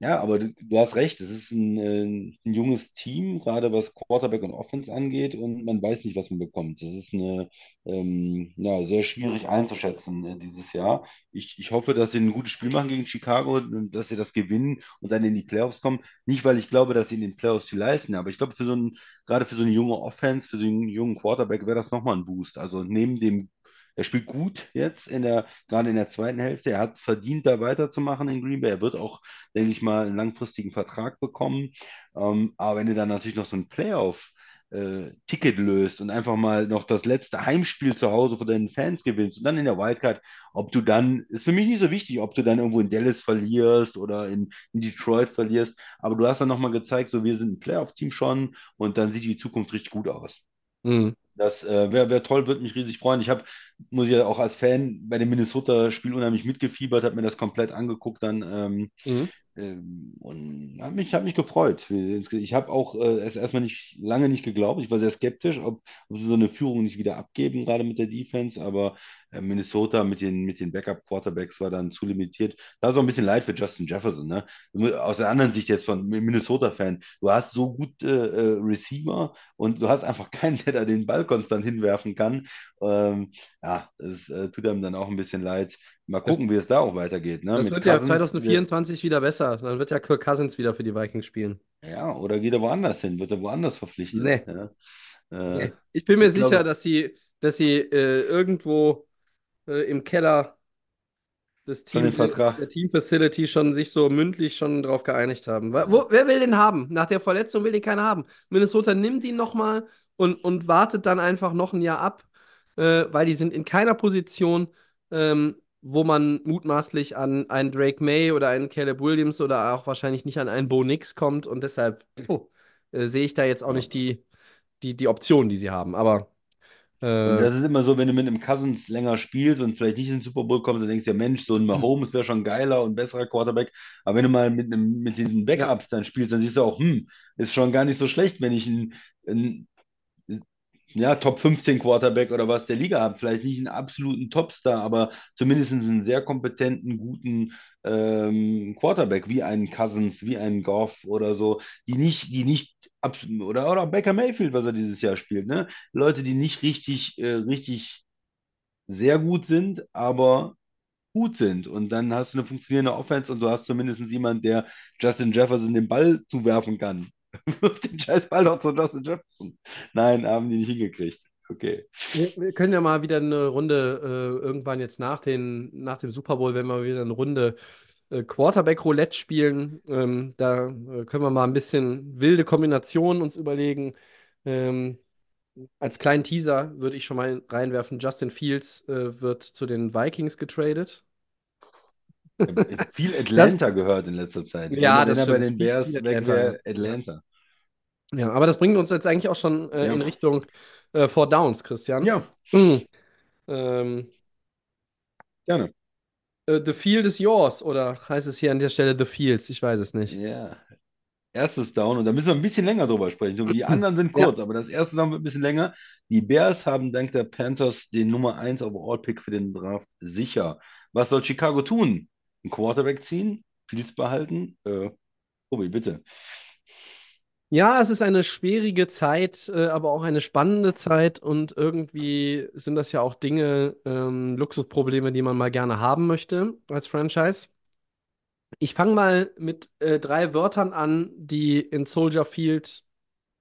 ja, aber du, du hast recht, es ist ein, äh, ein junges Team, gerade was Quarterback und Offense angeht, und man weiß nicht, was man bekommt. Das ist eine, ähm, ja, sehr schwierig einzuschätzen äh, dieses Jahr. Ich, ich hoffe, dass sie ein gutes Spiel machen gegen Chicago und dass sie das gewinnen und dann in die Playoffs kommen. Nicht, weil ich glaube, dass sie in den Playoffs viel leisten, aber ich glaube, für so ein, gerade für so eine junge Offense, für so einen jungen Quarterback wäre das nochmal ein Boost. Also neben dem er spielt gut jetzt in der, gerade in der zweiten Hälfte. Er hat es verdient, da weiterzumachen in Green Bay. Er wird auch, denke ich mal, einen langfristigen Vertrag bekommen. Ähm, aber wenn du dann natürlich noch so ein Playoff äh, Ticket löst und einfach mal noch das letzte Heimspiel zu Hause vor deinen Fans gewinnst und dann in der Wildcard, ob du dann, ist für mich nicht so wichtig, ob du dann irgendwo in Dallas verlierst oder in, in Detroit verlierst, aber du hast dann nochmal gezeigt, so wir sind ein Playoff-Team schon und dann sieht die Zukunft richtig gut aus. Mhm. Das äh, wäre wär toll, würde mich riesig freuen. Ich habe, muss ich ja auch als Fan bei dem Minnesota-Spiel unheimlich mitgefiebert, habe mir das komplett angeguckt dann ähm, Mhm. ähm, und habe mich, hab mich gefreut. Ich habe auch äh, es erstmal nicht lange nicht geglaubt. Ich war sehr skeptisch, ob, ob sie so eine Führung nicht wieder abgeben, gerade mit der Defense, aber äh, Minnesota mit den, mit den Backup-Quarterbacks war dann zu limitiert. Da ist auch ein bisschen leid für Justin Jefferson, ne? Aus der anderen Sicht jetzt von Minnesota-Fan. Du hast so gut äh, äh, Receiver und du hast einfach keinen, der da den Ball konstant hinwerfen kann. Ähm, ja, es äh, tut einem dann auch ein bisschen leid. Mal Das- gucken, wie es da auch weitergeht. Ne? Das Mit wird ja Cousins, 2024 wieder besser. Dann wird ja Kirk Cousins wieder für die Vikings spielen. Ja, oder geht er woanders hin? Wird er woanders verpflichtet? Nee. Ja. Nee. Äh, Ich bin mir ich sicher, glaube- dass sie, dass sie äh, irgendwo äh, im Keller des Team, Vertrag. der Team Facility schon sich so mündlich schon drauf geeinigt haben. Wo, wer will den haben? Nach der Verletzung will den keiner haben. Minnesota nimmt ihn nochmal und, und wartet dann einfach noch ein Jahr ab, äh, weil die sind in keiner Position, ähm, wo man mutmaßlich an einen Drake May oder einen Caleb Williams oder auch wahrscheinlich nicht an einen Bo Nix kommt und deshalb puh, äh, sehe ich da jetzt auch Ja. nicht die, die, die Option, die sie haben. Aber äh, das ist immer so, wenn du mit einem Cousins länger spielst und vielleicht nicht in den Super Bowl kommst, dann denkst du ja, Mensch, so ein Mahomes wäre schon geiler und besserer Quarterback. Aber wenn du mal mit, einem, mit diesen Backups dann spielst, dann siehst du auch, hm, ist schon gar nicht so schlecht, wenn ich einen, einen ja, Top 15 Quarterback oder was der Liga habe. Vielleicht nicht einen absoluten Topstar, aber zumindest einen sehr kompetenten, guten ähm, Quarterback, wie einen Cousins, wie einen Goff oder so, die nicht, die nicht oder, oder Baker Mayfield, was er dieses Jahr spielt, ne? Leute, die nicht richtig, äh, richtig sehr gut sind, aber gut sind. Und dann hast du eine funktionierende Offense und du hast zumindest jemanden, der Justin Jefferson den Ball zuwerfen kann. Wirf den scheiß Ball doch zu Justin Jefferson. Nein, haben die nicht hingekriegt. Okay. wir, wir können ja mal wieder eine Runde äh, irgendwann jetzt nach, den, nach dem Super Bowl, wenn wir wieder eine Runde äh, Quarterback-Roulette spielen. Ähm, da äh, können wir mal ein bisschen wilde Kombinationen uns überlegen. Ähm, als kleinen Teaser würde ich schon mal reinwerfen, Justin Fields äh, wird zu den Vikings getradet. Ich habe viel Atlanta gehört in letzter Zeit. Ja, das er bei stimmt. den Bears weg Atlanta, wäre, Atlanta. Ja, aber das bringt uns jetzt eigentlich auch schon äh, Ja. in Richtung äh, Four Downs, Christian. Ja, Mhm. Ähm, gerne. äh, the Field is yours, oder heißt es hier an der Stelle The Fields? Ich weiß es nicht. Ja. Erstes Down, und da müssen wir ein bisschen länger drüber sprechen. So, Die anderen sind Ja. kurz, aber das erste Down wird ein bisschen länger. Die Bears haben dank der Panthers den Nummer 1 Overall-Pick für den Draft sicher. Was soll Chicago tun? Ein Quarterback ziehen? Fields behalten? Äh, Tobi, bitte. Ja, es ist eine schwierige Zeit, äh, aber auch eine spannende Zeit und irgendwie sind das ja auch Dinge, ähm, Luxusprobleme, die man mal gerne haben möchte als Franchise. Ich fange mal mit äh, drei Wörtern an, die in Soldier Field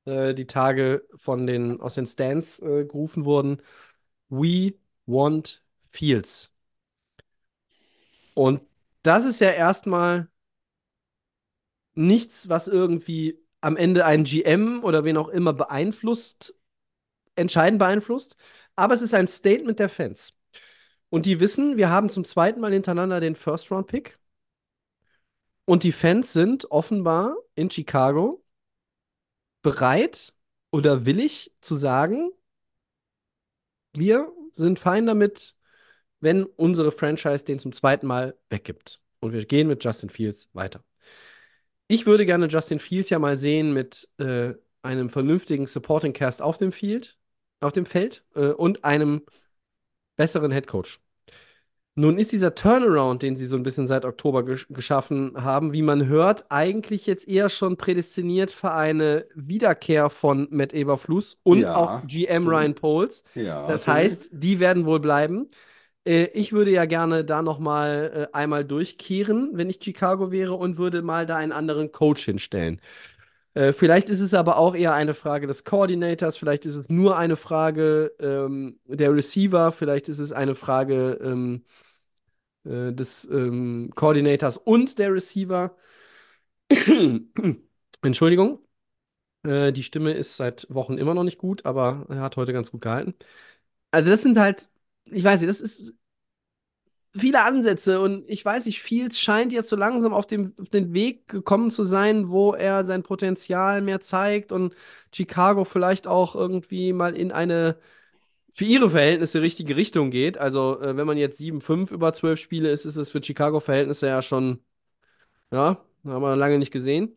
äh, die Tage von den, aus den Stands äh, gerufen wurden. We want Fields. Und das ist ja erstmal nichts, was irgendwie am Ende einen GM oder wen auch immer beeinflusst, entscheidend beeinflusst. Aber es ist ein Statement der Fans. Und die wissen, wir haben zum zweiten Mal hintereinander den First-Round-Pick. Und die Fans sind offenbar in Chicago bereit oder willig zu sagen, wir sind fein damit, wenn unsere Franchise den zum zweiten Mal weggibt. Und wir gehen mit Justin Fields weiter. Ich würde gerne Justin Fields ja mal sehen mit äh, einem vernünftigen Supporting Cast auf dem Field, auf dem Feld äh, und einem besseren Head Coach. Nun ist dieser Turnaround, den sie so ein bisschen seit Oktober gesch geschaffen haben, wie man hört, eigentlich jetzt eher schon prädestiniert für eine Wiederkehr von Matt Eberflus und Ja. auch GM Ryan Poles. Ja, Das okay. heißt, die werden wohl bleiben. Äh, ich würde ja gerne da noch mal äh, einmal durchkehren, wenn ich Chicago wäre und würde mal da einen anderen Coach hinstellen. Äh, vielleicht ist es aber auch eher eine Frage des Coordinators, vielleicht ist es nur eine Frage ähm, der Receiver, vielleicht ist es eine Frage ähm, äh, des ähm, Coordinators und der Receiver. Entschuldigung. Äh, die Stimme ist seit Wochen immer noch nicht gut, aber er hat heute ganz gut gehalten. Also, das sind halt, ich weiß nicht, das ist viele Ansätze und ich weiß nicht, Fields scheint jetzt so langsam auf, dem, auf den Weg gekommen zu sein, wo er sein Potenzial mehr zeigt und Chicago vielleicht auch irgendwie mal in eine für ihre Verhältnisse richtige Richtung geht. Also, äh, wenn man jetzt 7-5 über 12 Spiele ist, ist es für Chicago-Verhältnisse ja schon, ja, haben wir lange nicht gesehen.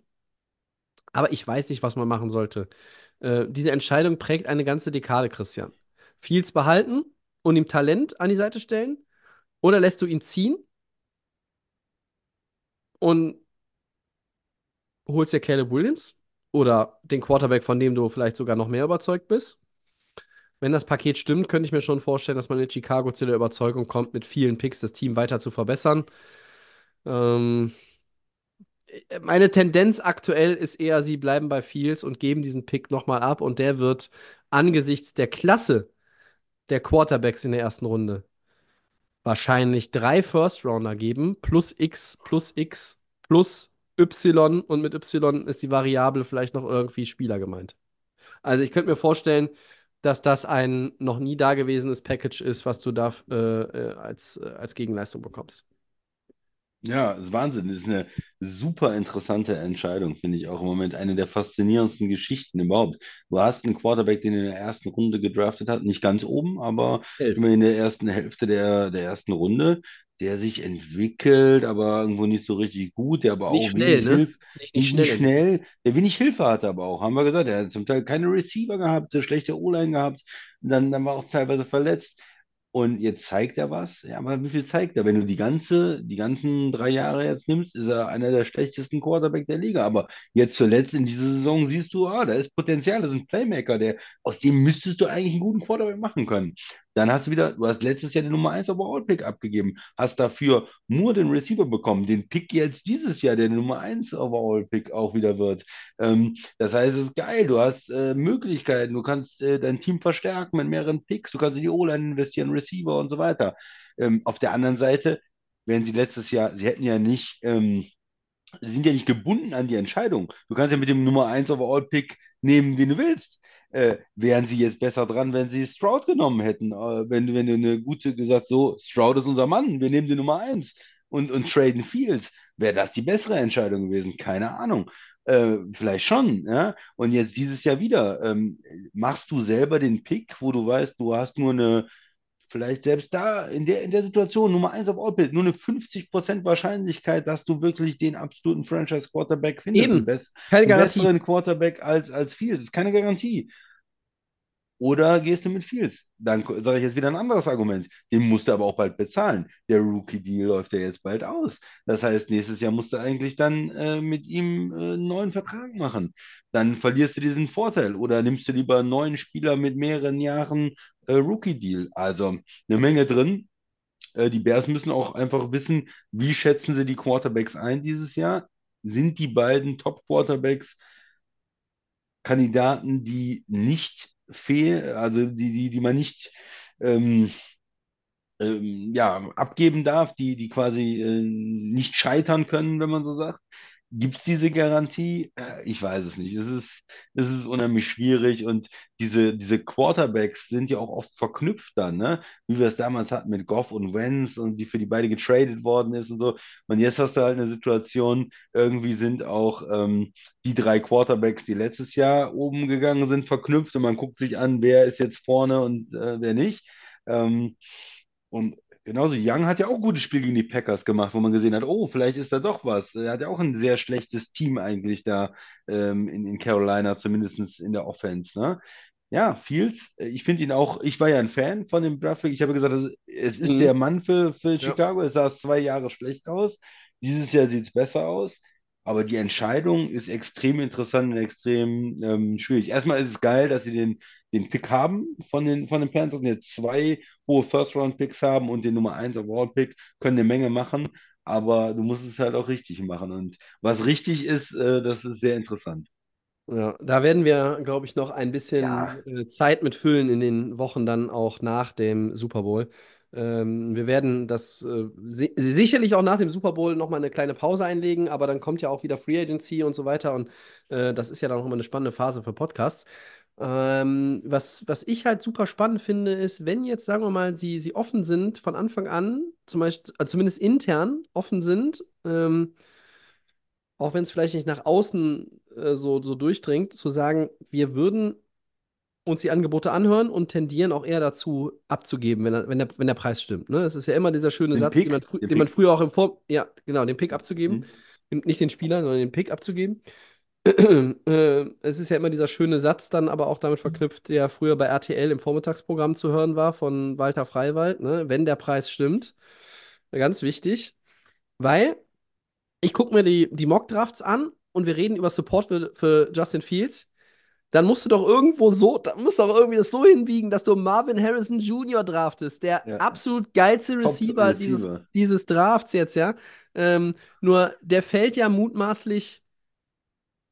Aber ich weiß nicht, was man machen sollte. Äh, diese Entscheidung prägt eine ganze Dekade, Christian. Fields behalten und ihm Talent an die Seite stellen? Oder lässt du ihn ziehen und holst dir Caleb Williams oder den Quarterback, von dem du vielleicht sogar noch mehr überzeugt bist? Wenn das Paket stimmt, könnte ich mir schon vorstellen, dass man in Chicago zu der Überzeugung kommt, mit vielen Picks das Team weiter zu verbessern. Ähm, meine Tendenz aktuell ist eher, sie bleiben bei Fields und geben diesen Pick nochmal ab und der wird angesichts der Klasse der Quarterbacks in der ersten Runde wahrscheinlich drei First-Rounder geben, plus X, plus X, plus Y und mit Y ist die Variable vielleicht noch irgendwie Spieler gemeint. Also ich könnte mir vorstellen, dass das ein noch nie dagewesenes Package ist, was du da äh, äh, als, äh, als Gegenleistung bekommst. Ja, das ist Wahnsinn. Das ist eine super interessante Entscheidung, finde ich auch im Moment eine der faszinierendsten Geschichten überhaupt. Du hast einen Quarterback, den in der ersten Runde gedraftet hat, nicht ganz oben, aber Elf. immer in der ersten Hälfte der, der ersten Runde, der sich entwickelt, aber irgendwo nicht so richtig gut, der aber Nicht auch schnell, wenig ne? Hilfe, Nicht, nicht schnell. schnell, der wenig Hilfe hatte aber auch, haben wir gesagt. Er hat zum Teil keine Receiver gehabt, schlechte O-Line gehabt, dann, dann war auch teilweise verletzt. Und jetzt zeigt er was. Ja, aber wie viel zeigt er? Wenn du die ganze, die ganzen drei Jahre jetzt nimmst, ist er einer der schlechtesten Quarterback der Liga. Aber jetzt zuletzt in dieser Saison siehst du, ah, da ist Potenzial, das ist ein Playmaker, der, aus dem müsstest du eigentlich einen guten Quarterback machen können. Dann hast du wieder, du hast letztes Jahr den Nummer 1 Overall-Pick abgegeben, hast dafür nur den Receiver bekommen, den Pick jetzt dieses Jahr, der Nummer 1 Overall-Pick auch wieder wird. Ähm, das heißt, es ist geil, du hast äh, Möglichkeiten, du kannst äh, dein Team verstärken mit mehreren Picks, du kannst in die O-Line investieren, Receiver und so weiter. Ähm, auf der anderen Seite, wenn sie letztes Jahr, sie hätten ja nicht, ähm, sind ja nicht gebunden an die Entscheidung. Du kannst ja mit dem Nummer 1 Overall-Pick nehmen, wen du willst. Äh, wären sie jetzt besser dran, wenn sie Stroud genommen hätten? Äh, wenn, wenn du eine gute gesagt, so, Stroud ist unser Mann, wir nehmen den Nummer 1 und, und traden Fields, wäre das die bessere Entscheidung gewesen? Keine Ahnung. Äh, vielleicht schon, ja. Und jetzt dieses Jahr wieder. Ähm, machst du selber den Pick, wo du weißt, du hast nur eine, vielleicht selbst da in der, in der Situation Nummer 1 auf All-Pick, nur eine 50% Wahrscheinlichkeit, dass du wirklich den absoluten Franchise-Quarterback findest. Eben. Bess Keine Garantie. besseren Quarterback als, als Fields. Das ist keine Garantie. Oder gehst du mit Fields? Dann sage ich jetzt wieder ein anderes Argument. Den musst du aber auch bald bezahlen. Der Rookie-Deal läuft ja jetzt bald aus. Das heißt, nächstes Jahr musst du eigentlich dann äh, mit ihm äh, einen neuen Vertrag machen. Dann verlierst du diesen Vorteil. Oder nimmst du lieber einen neuen Spieler mit mehreren Jahren äh, Rookie-Deal. Also eine Menge drin. Äh, die Bears müssen auch einfach wissen, wie schätzen sie die Quarterbacks ein dieses Jahr? Sind die beiden Top-Quarterbacks Kandidaten, die nicht fehl, also die, die, die man nicht ähm, ähm, ja, abgeben darf, die, die quasi äh, nicht scheitern können, wenn man so sagt. Gibt es diese Garantie? Äh, ich weiß es nicht. Es ist, es ist unheimlich schwierig und diese, diese Quarterbacks sind ja auch oft verknüpft dann, ne? Wie wir es damals hatten mit Goff und Wentz und die für die beide getradet worden ist und so. Und jetzt hast du halt eine Situation, irgendwie sind auch ähm, die drei Quarterbacks, die letztes Jahr oben gegangen sind, verknüpft und man guckt sich an, wer ist jetzt vorne und äh, wer nicht. Ähm, und genauso Young hat ja auch gutes Spiel gegen die Packers gemacht, wo man gesehen hat, oh, vielleicht ist da doch was. Er hat ja auch ein sehr schlechtes Team eigentlich da ähm, in, in Carolina, zumindest in der Offense. Ne? Ja, Fields, äh, ich finde ihn auch, ich war ja ein Fan von dem Draftpick. Ich habe gesagt, es ist Mhm. der Mann für, für Ja. Chicago. Es sah zwei Jahre schlecht aus. Dieses Jahr sieht es besser aus. Aber die Entscheidung ist extrem interessant und extrem ähm, schwierig. Erstmal ist es geil, dass sie den, den Pick haben von den, von den Panthers und jetzt zwei hohe First-Round-Picks haben und den Nummer 1 Overall-Pick, können eine Menge machen, aber du musst es halt auch richtig machen. Und was richtig ist, äh, das ist sehr interessant. Ja, da werden wir, glaube ich, noch ein bisschen Ja. äh, Zeit mit füllen in den Wochen dann auch nach dem Super Bowl. Ähm, wir werden das äh, si sicherlich auch nach dem Super Bowl nochmal eine kleine Pause einlegen, aber dann kommt ja auch wieder Free Agency und so weiter und äh, das ist ja dann nochmal eine spannende Phase für Podcasts. Ähm, was, was ich halt super spannend finde, ist, wenn jetzt, sagen wir mal, sie, sie offen sind von Anfang an, zum Beispiel, äh, zumindest intern offen sind, ähm, auch wenn es vielleicht nicht nach außen äh, so, so durchdringt, zu sagen, wir würden uns die Angebote anhören und tendieren auch eher dazu abzugeben, wenn, er- wenn, der, wenn der Preis stimmt. Ne? Es ist ja immer dieser schöne Den Satz, Pick? den man, Den den man Pick? früher auch im Vor... Ja, genau, den Pick abzugeben. Mhm. Nicht den Spieler, sondern den Pick abzugeben. Äh, es ist ja immer dieser schöne Satz dann aber auch damit verknüpft, der früher bei RTL im Vormittagsprogramm zu hören war von Walter Freiwald, ne? Wenn der Preis stimmt. Ganz wichtig, weil ich gucke mir die, die Mock-Drafts an und wir reden über Support für, für Justin Fields. Dann musst du doch irgendwo so, da musst du doch irgendwie das so hinbiegen, dass du Marvin Harrison Jr. draftest, der Ja. absolut geilste Receiver, Receiver. Dieses, dieses Drafts jetzt, ja. Ähm, nur der fällt ja mutmaßlich,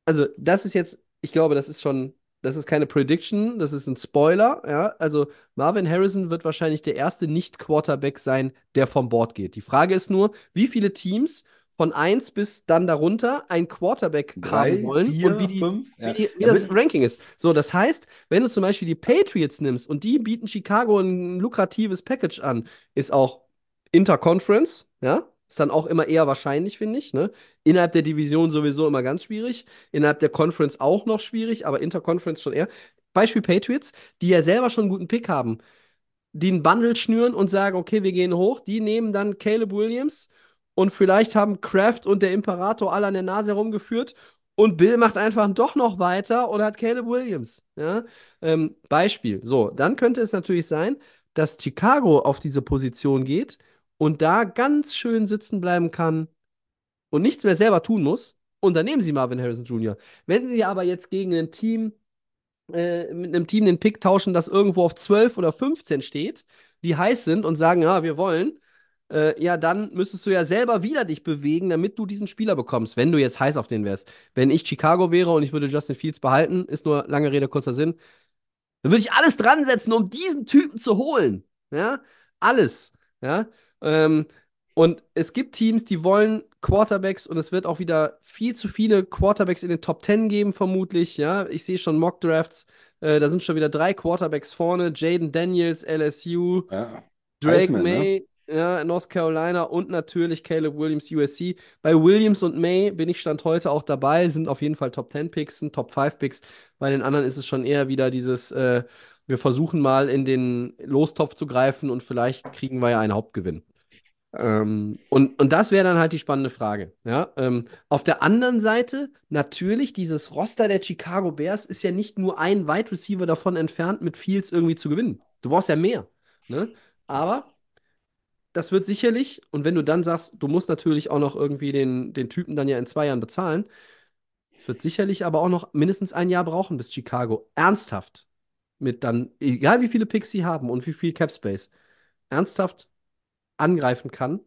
also das ist jetzt, ich glaube, das ist schon, das ist keine Prediction, das ist ein Spoiler, ja. Also Marvin Harrison wird wahrscheinlich der erste Nicht-Quarterback sein, der vom Board geht. Die Frage ist nur, wie viele Teams von 1 bis dann darunter ein Quarterback Drei, haben wollen vier, und wie die, fünf? wie, Ja. die, wie Ja, das Ranking ist. So, das heißt, wenn du zum Beispiel die Patriots nimmst und die bieten Chicago ein lukratives Package an, ist auch Interconference, ja, ist dann auch immer eher wahrscheinlich, finde ich. Ne? Innerhalb der Division sowieso immer ganz schwierig, innerhalb der Conference auch noch schwierig, aber Interconference schon eher. Beispiel Patriots, die ja selber schon einen guten Pick haben, die einen Bundle schnüren und sagen, okay, wir gehen hoch, die nehmen dann Caleb Williams und vielleicht haben Kraft und der Imperator alle an der Nase herumgeführt und Bill macht einfach doch noch weiter und hat Caleb Williams. Ja? Ähm, Beispiel. So, dann könnte es natürlich sein, dass Chicago auf diese Position geht und da ganz schön sitzen bleiben kann und nichts mehr selber tun muss. Und dann nehmen sie Marvin Harrison Jr. Wenn sie aber jetzt gegen ein Team, äh, mit einem Team den Pick tauschen, das irgendwo auf 12 oder 15 steht, die heiß sind und sagen, ja, wir wollen, äh, ja, dann müsstest du ja selber wieder dich bewegen, damit du diesen Spieler bekommst, wenn du jetzt heiß auf den wärst. Wenn ich Chicago wäre und ich würde Justin Fields behalten, ist nur lange Rede, kurzer Sinn, dann würde ich alles dran setzen, um diesen Typen zu holen. Ja, alles. Ja, ähm, und es gibt Teams, die wollen Quarterbacks und es wird auch wieder viel zu viele Quarterbacks in den Top 10 geben, vermutlich. Ja, ich sehe schon Mock Drafts. Äh, da sind schon wieder drei Quarterbacks vorne: Jaden Daniels, LSU, Ja. Drake Heisman, ne? May, ja, North Carolina und natürlich Caleb Williams, USC. Bei Williams und May bin ich Stand heute auch dabei, sind auf jeden Fall Top 10 Picks, Top 5 Picks. Bei den anderen ist es schon eher wieder dieses, äh, wir versuchen mal in den Lostopf zu greifen und vielleicht kriegen wir ja einen Hauptgewinn. Ähm, und, und das wäre dann halt die spannende Frage. Ja? Ähm, auf der anderen Seite, natürlich, dieses Roster der Chicago Bears ist ja nicht nur ein Wide Receiver davon entfernt, mit Fields irgendwie zu gewinnen. Du brauchst ja mehr. Ne? Aber das wird sicherlich, und wenn du dann sagst, du musst natürlich auch noch irgendwie den, den Typen dann ja in zwei Jahren bezahlen, es wird sicherlich aber auch noch mindestens ein Jahr brauchen, bis Chicago ernsthaft mit dann, egal wie viele Picks sie haben und wie viel Cap Space, ernsthaft angreifen kann,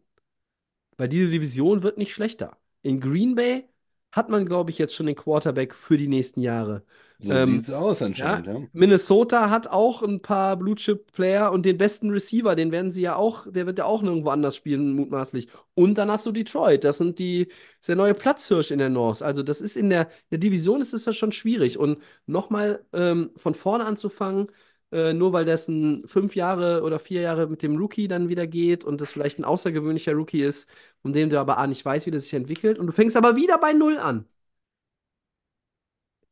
weil diese Division wird nicht schlechter. In Green Bay hat man, glaube ich, jetzt schon den Quarterback für die nächsten Jahre. So Ähm, sieht's aus anscheinend, ja. Minnesota hat auch ein paar Blue-Chip-Player und den besten Receiver, den werden sie ja auch, der wird ja auch nirgendwo anders spielen, mutmaßlich. Und dann hast du Detroit, das sind die, das ist der neue Platzhirsch in der North. Also das ist in der, der Division ist es ja schon schwierig. Und nochmal ähm, von vorne anzufangen, äh, nur weil das ein fünf Jahre oder vier Jahre mit dem Rookie dann wieder geht und das vielleicht ein außergewöhnlicher Rookie ist, von dem du aber A nicht weißt, wie das sich entwickelt. Und du fängst aber wieder bei Null an.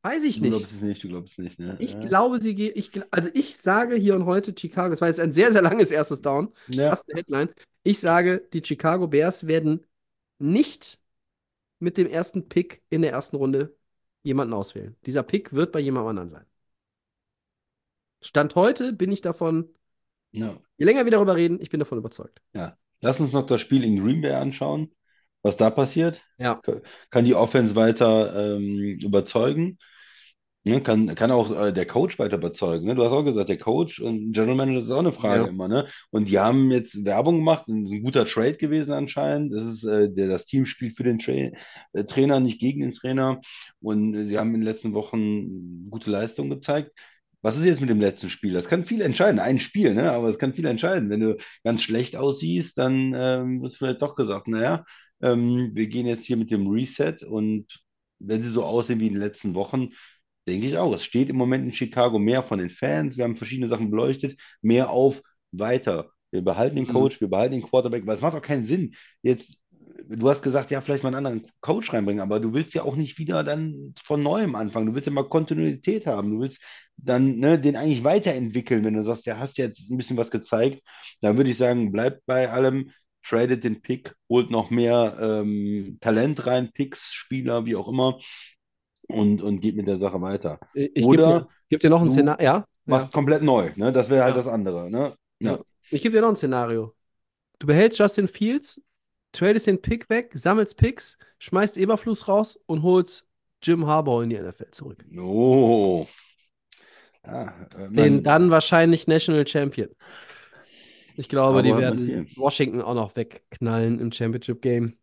Weiß ich Du nicht. glaubst es nicht, du glaubst es nicht, ne? Ich ja. glaube, sie. Ich, gl- also ich sage hier und heute Chicago, das war jetzt ein sehr, sehr langes erstes Down, Ja. fast eine Headline. Ich sage, die Chicago Bears werden nicht mit dem ersten Pick in der ersten Runde jemanden auswählen. Dieser Pick wird bei jemand anderem sein. Stand heute bin ich davon, Ja. je länger wir darüber reden, ich bin davon überzeugt. Ja. Lass uns noch das Spiel in Green Bay anschauen, was da passiert. Ja. Kann die Offense weiter ähm, überzeugen? Ne? Kann, kann auch äh, der Coach weiter überzeugen? Ne? Du hast auch gesagt, der Coach und General Manager das ist auch eine Frage Ja. immer. Ne? Und die haben jetzt Werbung gemacht, das ist ein guter Trade gewesen anscheinend. Das ist, äh, der, das Team spielt für den Tra äh, Trainer, nicht gegen den Trainer. Und äh, sie haben in den letzten Wochen gute Leistung gezeigt. Was ist jetzt mit dem letzten Spiel? Das kann viel entscheiden. Ein Spiel, ne? Aber es kann viel entscheiden. Wenn du ganz schlecht aussiehst, dann ähm, wird vielleicht doch gesagt, naja, ähm, wir gehen jetzt hier mit dem Reset und wenn sie so aussehen wie in den letzten Wochen, denke ich auch. Es steht im Moment in Chicago mehr von den Fans. Wir haben verschiedene Sachen beleuchtet. Mehr auf weiter. Wir behalten den Mhm. Coach, wir behalten den Quarterback, weil es macht doch keinen Sinn. Jetzt, du hast gesagt, ja, vielleicht mal einen anderen Coach reinbringen, aber du willst ja auch nicht wieder dann von neuem anfangen. Du willst ja mal Kontinuität haben. Du willst dann ne, den eigentlich weiterentwickeln, wenn du sagst, der hast jetzt ein bisschen was gezeigt. Dann würde ich sagen, bleibt bei allem, tradet den Pick, holt noch mehr ähm, Talent rein, Picks, Spieler, wie auch immer, und, und geht mit der Sache weiter. Ich gebe Oder dir, geb dir noch ein Szenario. Ja? Machst Ja. komplett neu, ne? Das wäre halt Ja. das andere, ne? Ja. Ich gebe dir noch ein Szenario. Du behältst Justin Fields, tradest den Pick weg, sammelst Picks, schmeißt Eberfluss raus und holst Jim Harbaugh in die NFL zurück. Oh. Ja, äh, Den dann wahrscheinlich National Champion. Ich glaube, die werden. Washington auch noch wegknallen im Championship Game.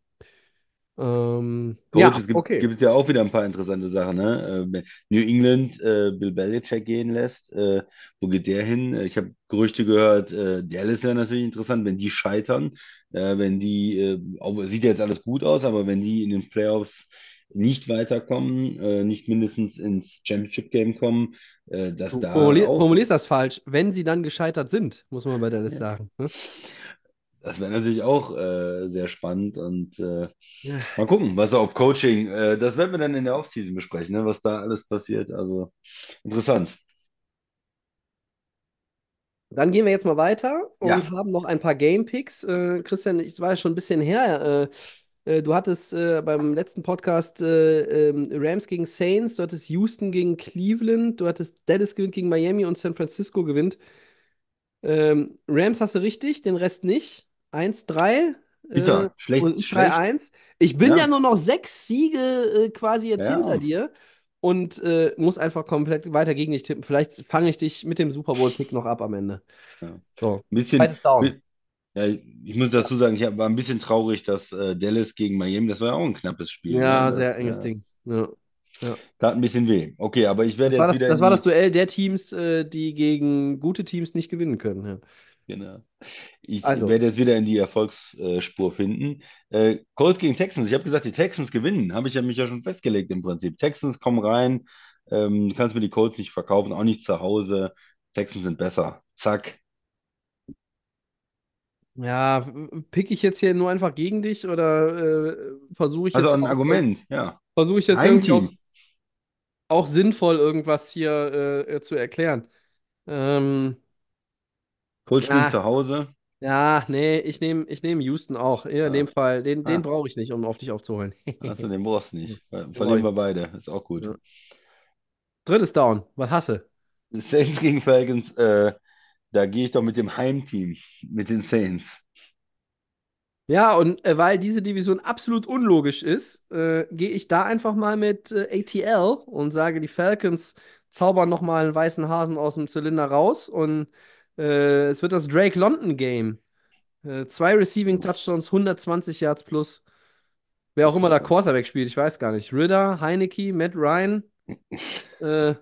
Ähm, Coach, ja, es gibt, okay. gibt ja auch wieder ein paar interessante Sachen, ne? Äh, wenn New England äh, Bill Belichick gehen lässt, äh, wo geht der hin? Äh, Ich habe Gerüchte gehört, äh, Dallas wäre natürlich interessant, wenn die scheitern, äh, wenn die, äh, sieht ja jetzt alles gut aus, aber wenn die in den Playoffs nicht weiterkommen, nicht mindestens ins Championship Game kommen, dass Du da formulier, auch formulierst das falsch. Wenn sie dann gescheitert sind, muss man bei Dallas Ja. sagen. Ne? Das wäre natürlich auch äh, sehr spannend und äh, Ja. mal gucken, was auf Coaching, äh, das werden wir dann in der Offseason besprechen, ne, was da alles passiert. Also interessant. Dann gehen wir jetzt mal weiter und Ja. haben noch ein paar Game Picks. Äh, Christian, ich war ja schon ein bisschen her. Äh, äh, du hattest äh, beim letzten Podcast äh, ähm, Rams gegen Saints, du hattest Houston gegen Cleveland, du hattest Dallas gewinnt gegen Miami und San Francisco gewinnt. Ähm, Rams hast du richtig, den Rest nicht. 1-3 Bitter, äh, schlecht, und ich schlecht. 3-1. Ich bin Ja. ja nur noch sechs Siege äh, quasi jetzt Ja. hinter dir und äh, muss einfach komplett weiter gegen dich tippen. Vielleicht fange ich dich mit dem Super Bowl-Pick noch ab am Ende. Ja. So, Ein bisschen, Down. ja, ich muss dazu sagen, ich war ein bisschen traurig, dass äh, Dallas gegen Miami, das war ja auch ein knappes Spiel. Ja, ne? Sehr enges Ding. Ja. Tat ein bisschen weh. Okay, aber ich werde Das war jetzt das, wieder das war das Duell der Teams, äh, die gegen gute Teams nicht gewinnen können. Ja. Genau. Ich Also. werde jetzt wieder in die Erfolgsspur finden. Äh, Colts gegen Texans. Ich habe gesagt, die Texans gewinnen. Habe ich ja mich ja schon festgelegt im Prinzip. Texans kommen rein. Ähm, du kannst mir die Colts nicht verkaufen, auch nicht zu Hause. Texans sind besser. Zack. Ja, pick ich jetzt hier nur einfach gegen dich oder äh, versuche ich Also jetzt ein auch, Argument, ja. versuche ich jetzt Ein irgendwie auch, auch sinnvoll irgendwas hier äh, zu erklären? Ähm, Colts spielen Ah. zu Hause. Ja, nee, ich nehme ich nehm Houston auch. Ja, in Ah. dem Fall, den, den Ah. brauche ich nicht, um auf dich aufzuholen. Also den brauchst du nicht. Ver- Verlieren wir beide. Ist auch gut. Ja. Drittes Down, was hasse? Saints gegen Falcons. Äh, da gehe ich doch mit dem Heimteam, mit den Saints. Ja, und äh, weil diese Division absolut unlogisch ist, äh, gehe ich da einfach mal mit äh, ATL und sage, die Falcons zaubern nochmal einen weißen Hasen aus dem Zylinder raus und äh, es wird das Drake London Game. Äh, zwei Receiving Touchdowns, 120 Yards plus. Wer auch immer da Quarterback spielt, ich weiß gar nicht. Ridder, Heineke, Matt Ryan. Äh,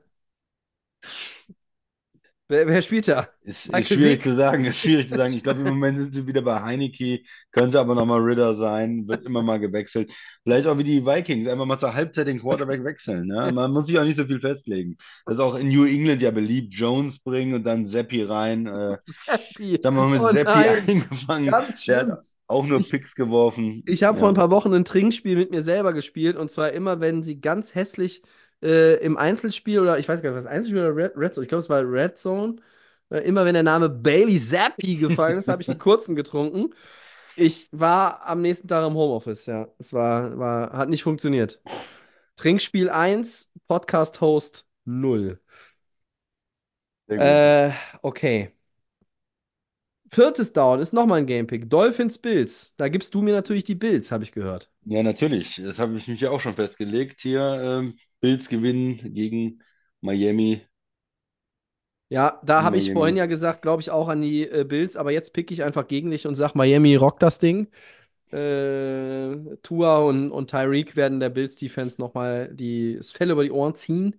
wer, wer spielt da? Ist, ist schwierig Vick? zu sagen, ist schwierig zu sagen. Ich glaube, im Moment sind sie wieder bei Heineke, könnte aber nochmal Ridder sein, wird immer mal gewechselt. Vielleicht auch wie die Vikings, einfach mal zur Halbzeit den Quarterback wechseln. Ne? Man muss sich auch nicht so viel festlegen. Das ist auch in New England ja beliebt, Jones bringen und dann Seppi rein. Äh, Seppi. sagen wir mal mit Oh Seppi angefangen. ganz Der schlimm. hat auch nur Ich- Picks geworfen. Ich habe Ja. vor ein paar Wochen ein Trinkspiel mit mir selber gespielt und zwar immer, wenn sie ganz hässlich äh, im Einzelspiel oder ich weiß gar nicht, was Einzelspiel oder Red, Red Zone, ich glaube, es war Red Zone, äh, immer wenn der Name Bailey Zappi gefallen ist, habe ich einen kurzen getrunken. Ich war am nächsten Tag im Homeoffice, ja. Es war, war, hat nicht funktioniert. Trinkspiel 1, Podcast-Host 0. Sehr gut. Äh, okay. Viertes Down ist nochmal ein Gamepick. Dolphins Bills. Da gibst du mir natürlich die Bills, habe ich gehört. Ja, natürlich. Das habe ich mich ja auch schon festgelegt. Hier, ähm, Bills gewinnen gegen Miami. Ja, da habe ich vorhin ja gesagt, glaube ich, auch an die äh, Bills, aber jetzt pick ich einfach gegen dich und sag, Miami rockt das Ding. Äh, Tua und, und Tyreek werden der Bills-Defense nochmal die, das Fell über die Ohren ziehen.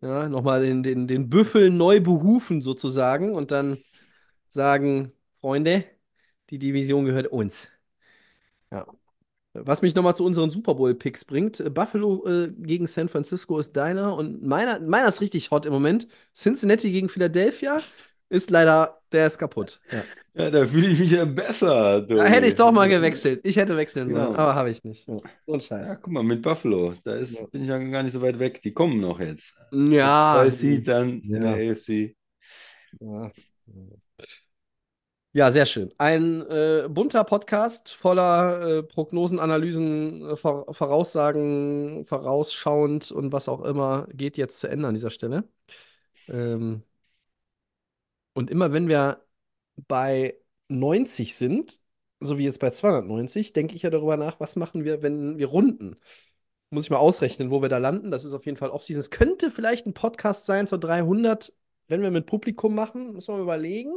Ja, nochmal den, den, den Büffel neu behufen sozusagen und dann sagen, Freunde, die Division gehört uns. Ja. Was mich nochmal zu unseren Super Bowl-Picks bringt. äh, Buffalo äh, gegen San Francisco ist deiner und meiner, meiner ist richtig hot im Moment. Cincinnati gegen Philadelphia ist leider, der ist kaputt. Ja. Ja, da fühle ich mich ja besser. Da hätte ich doch mal gewechselt. Ich hätte wechseln sollen, Genau. aber habe ich nicht. Ja. So ein Ja, Scheiß. guck mal, mit Buffalo, da ist, Ja. bin ich ja gar nicht so weit weg. Die kommen noch jetzt. Ja. Zwei Seed dann in Ja. der AFC. Ja. Ja, sehr schön. Ein äh, bunter Podcast voller äh, Prognosen, Analysen, äh, Vor Voraussagen, vorausschauend und was auch immer geht jetzt zu Ende an dieser Stelle. Ähm, und immer wenn wir bei 90 sind, so wie jetzt bei 290, denke ich ja darüber nach, was machen wir, wenn wir runden. Muss ich mal ausrechnen, wo wir da landen. Das ist auf jeden Fall Offseason. Es könnte vielleicht ein Podcast sein zur 300, wenn wir mit Publikum machen. Müssen wir mal überlegen.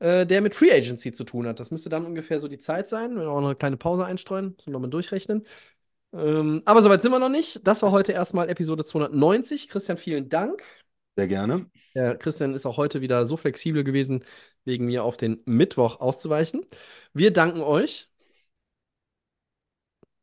Äh, der mit Free Agency zu tun hat. Das müsste dann ungefähr so die Zeit sein. Wenn wir auch noch eine kleine Pause einstreuen, müssen wir nochmal durchrechnen. Ähm, aber soweit sind wir noch nicht. Das war heute erstmal Episode 290. Christian, vielen Dank. Sehr gerne. Der Christian ist auch heute wieder so flexibel gewesen, wegen mir auf den Mittwoch auszuweichen. Wir danken euch.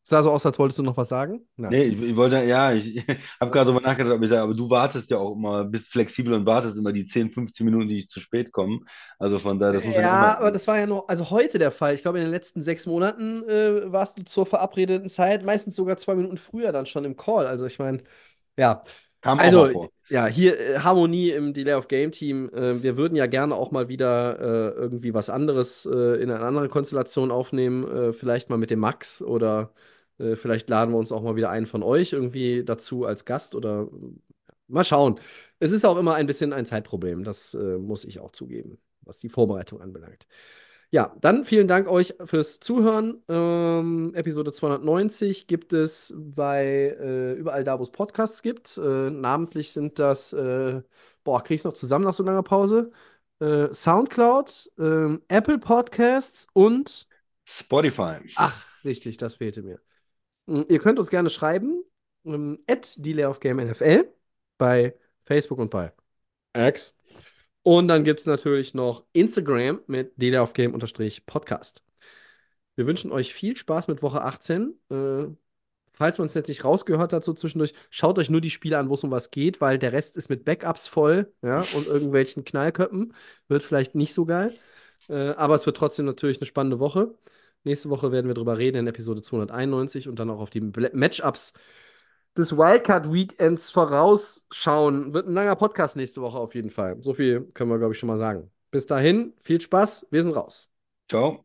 Sah so aus, als wolltest du noch was sagen? Nein. Nee, ich, ich wollte, ja, ich habe gerade darüber nachgedacht, aber ich sage, aber du wartest ja auch immer, bist flexibel und wartest immer die 10, 15 Minuten, die ich zu spät komme. Also von daher, das muss Ja, aber das war ja noch, also heute der Fall. Ich glaube, in den letzten sechs Monaten äh, warst du zur verabredeten Zeit, meistens sogar zwei Minuten früher dann schon im Call. Also ich meine, ja. Kam auch Also, vor. ja, hier äh, Harmonie im Delay of Game Team. Äh, wir würden ja gerne auch mal wieder äh, irgendwie was anderes äh, in einer anderen Konstellation aufnehmen. Äh, vielleicht mal mit dem Max oder äh, vielleicht laden wir uns auch mal wieder einen von euch irgendwie dazu als Gast oder mal schauen. Es ist auch immer ein bisschen ein Zeitproblem. Das äh, muss ich auch zugeben, was die Vorbereitung anbelangt. Ja, dann vielen Dank euch fürs Zuhören. Ähm, Episode 290 gibt es bei äh, überall da, wo es Podcasts gibt. Äh, namentlich sind das, äh, boah, krieg ich noch zusammen nach so langer Pause? Äh, Soundcloud, ähm, Apple Podcasts und, Spotify. ach, richtig, das fehlte mir. Mm, Ihr könnt uns gerne schreiben, ähm, at NFL bei Facebook und bei X. Und dann gibt es natürlich noch Instagram mit Delay of Game Podcast. Wir wünschen euch viel Spaß mit Woche 18. Äh, falls man es jetzt nicht rausgehört hat, so zwischendurch, schaut euch nur die Spiele an, wo es um was geht, weil der Rest ist mit Backups voll, ja, und irgendwelchen Knallköppen. Wird vielleicht nicht so geil. Äh, aber es wird trotzdem natürlich eine spannende Woche. Nächste Woche werden wir drüber reden in Episode 291 und dann auch auf die Matchups des Wildcard-Weekends vorausschauen. Wird ein langer Podcast nächste Woche auf jeden Fall. So viel können wir, glaube ich, schon mal sagen. Bis dahin, viel Spaß. Wir sind raus. Ciao.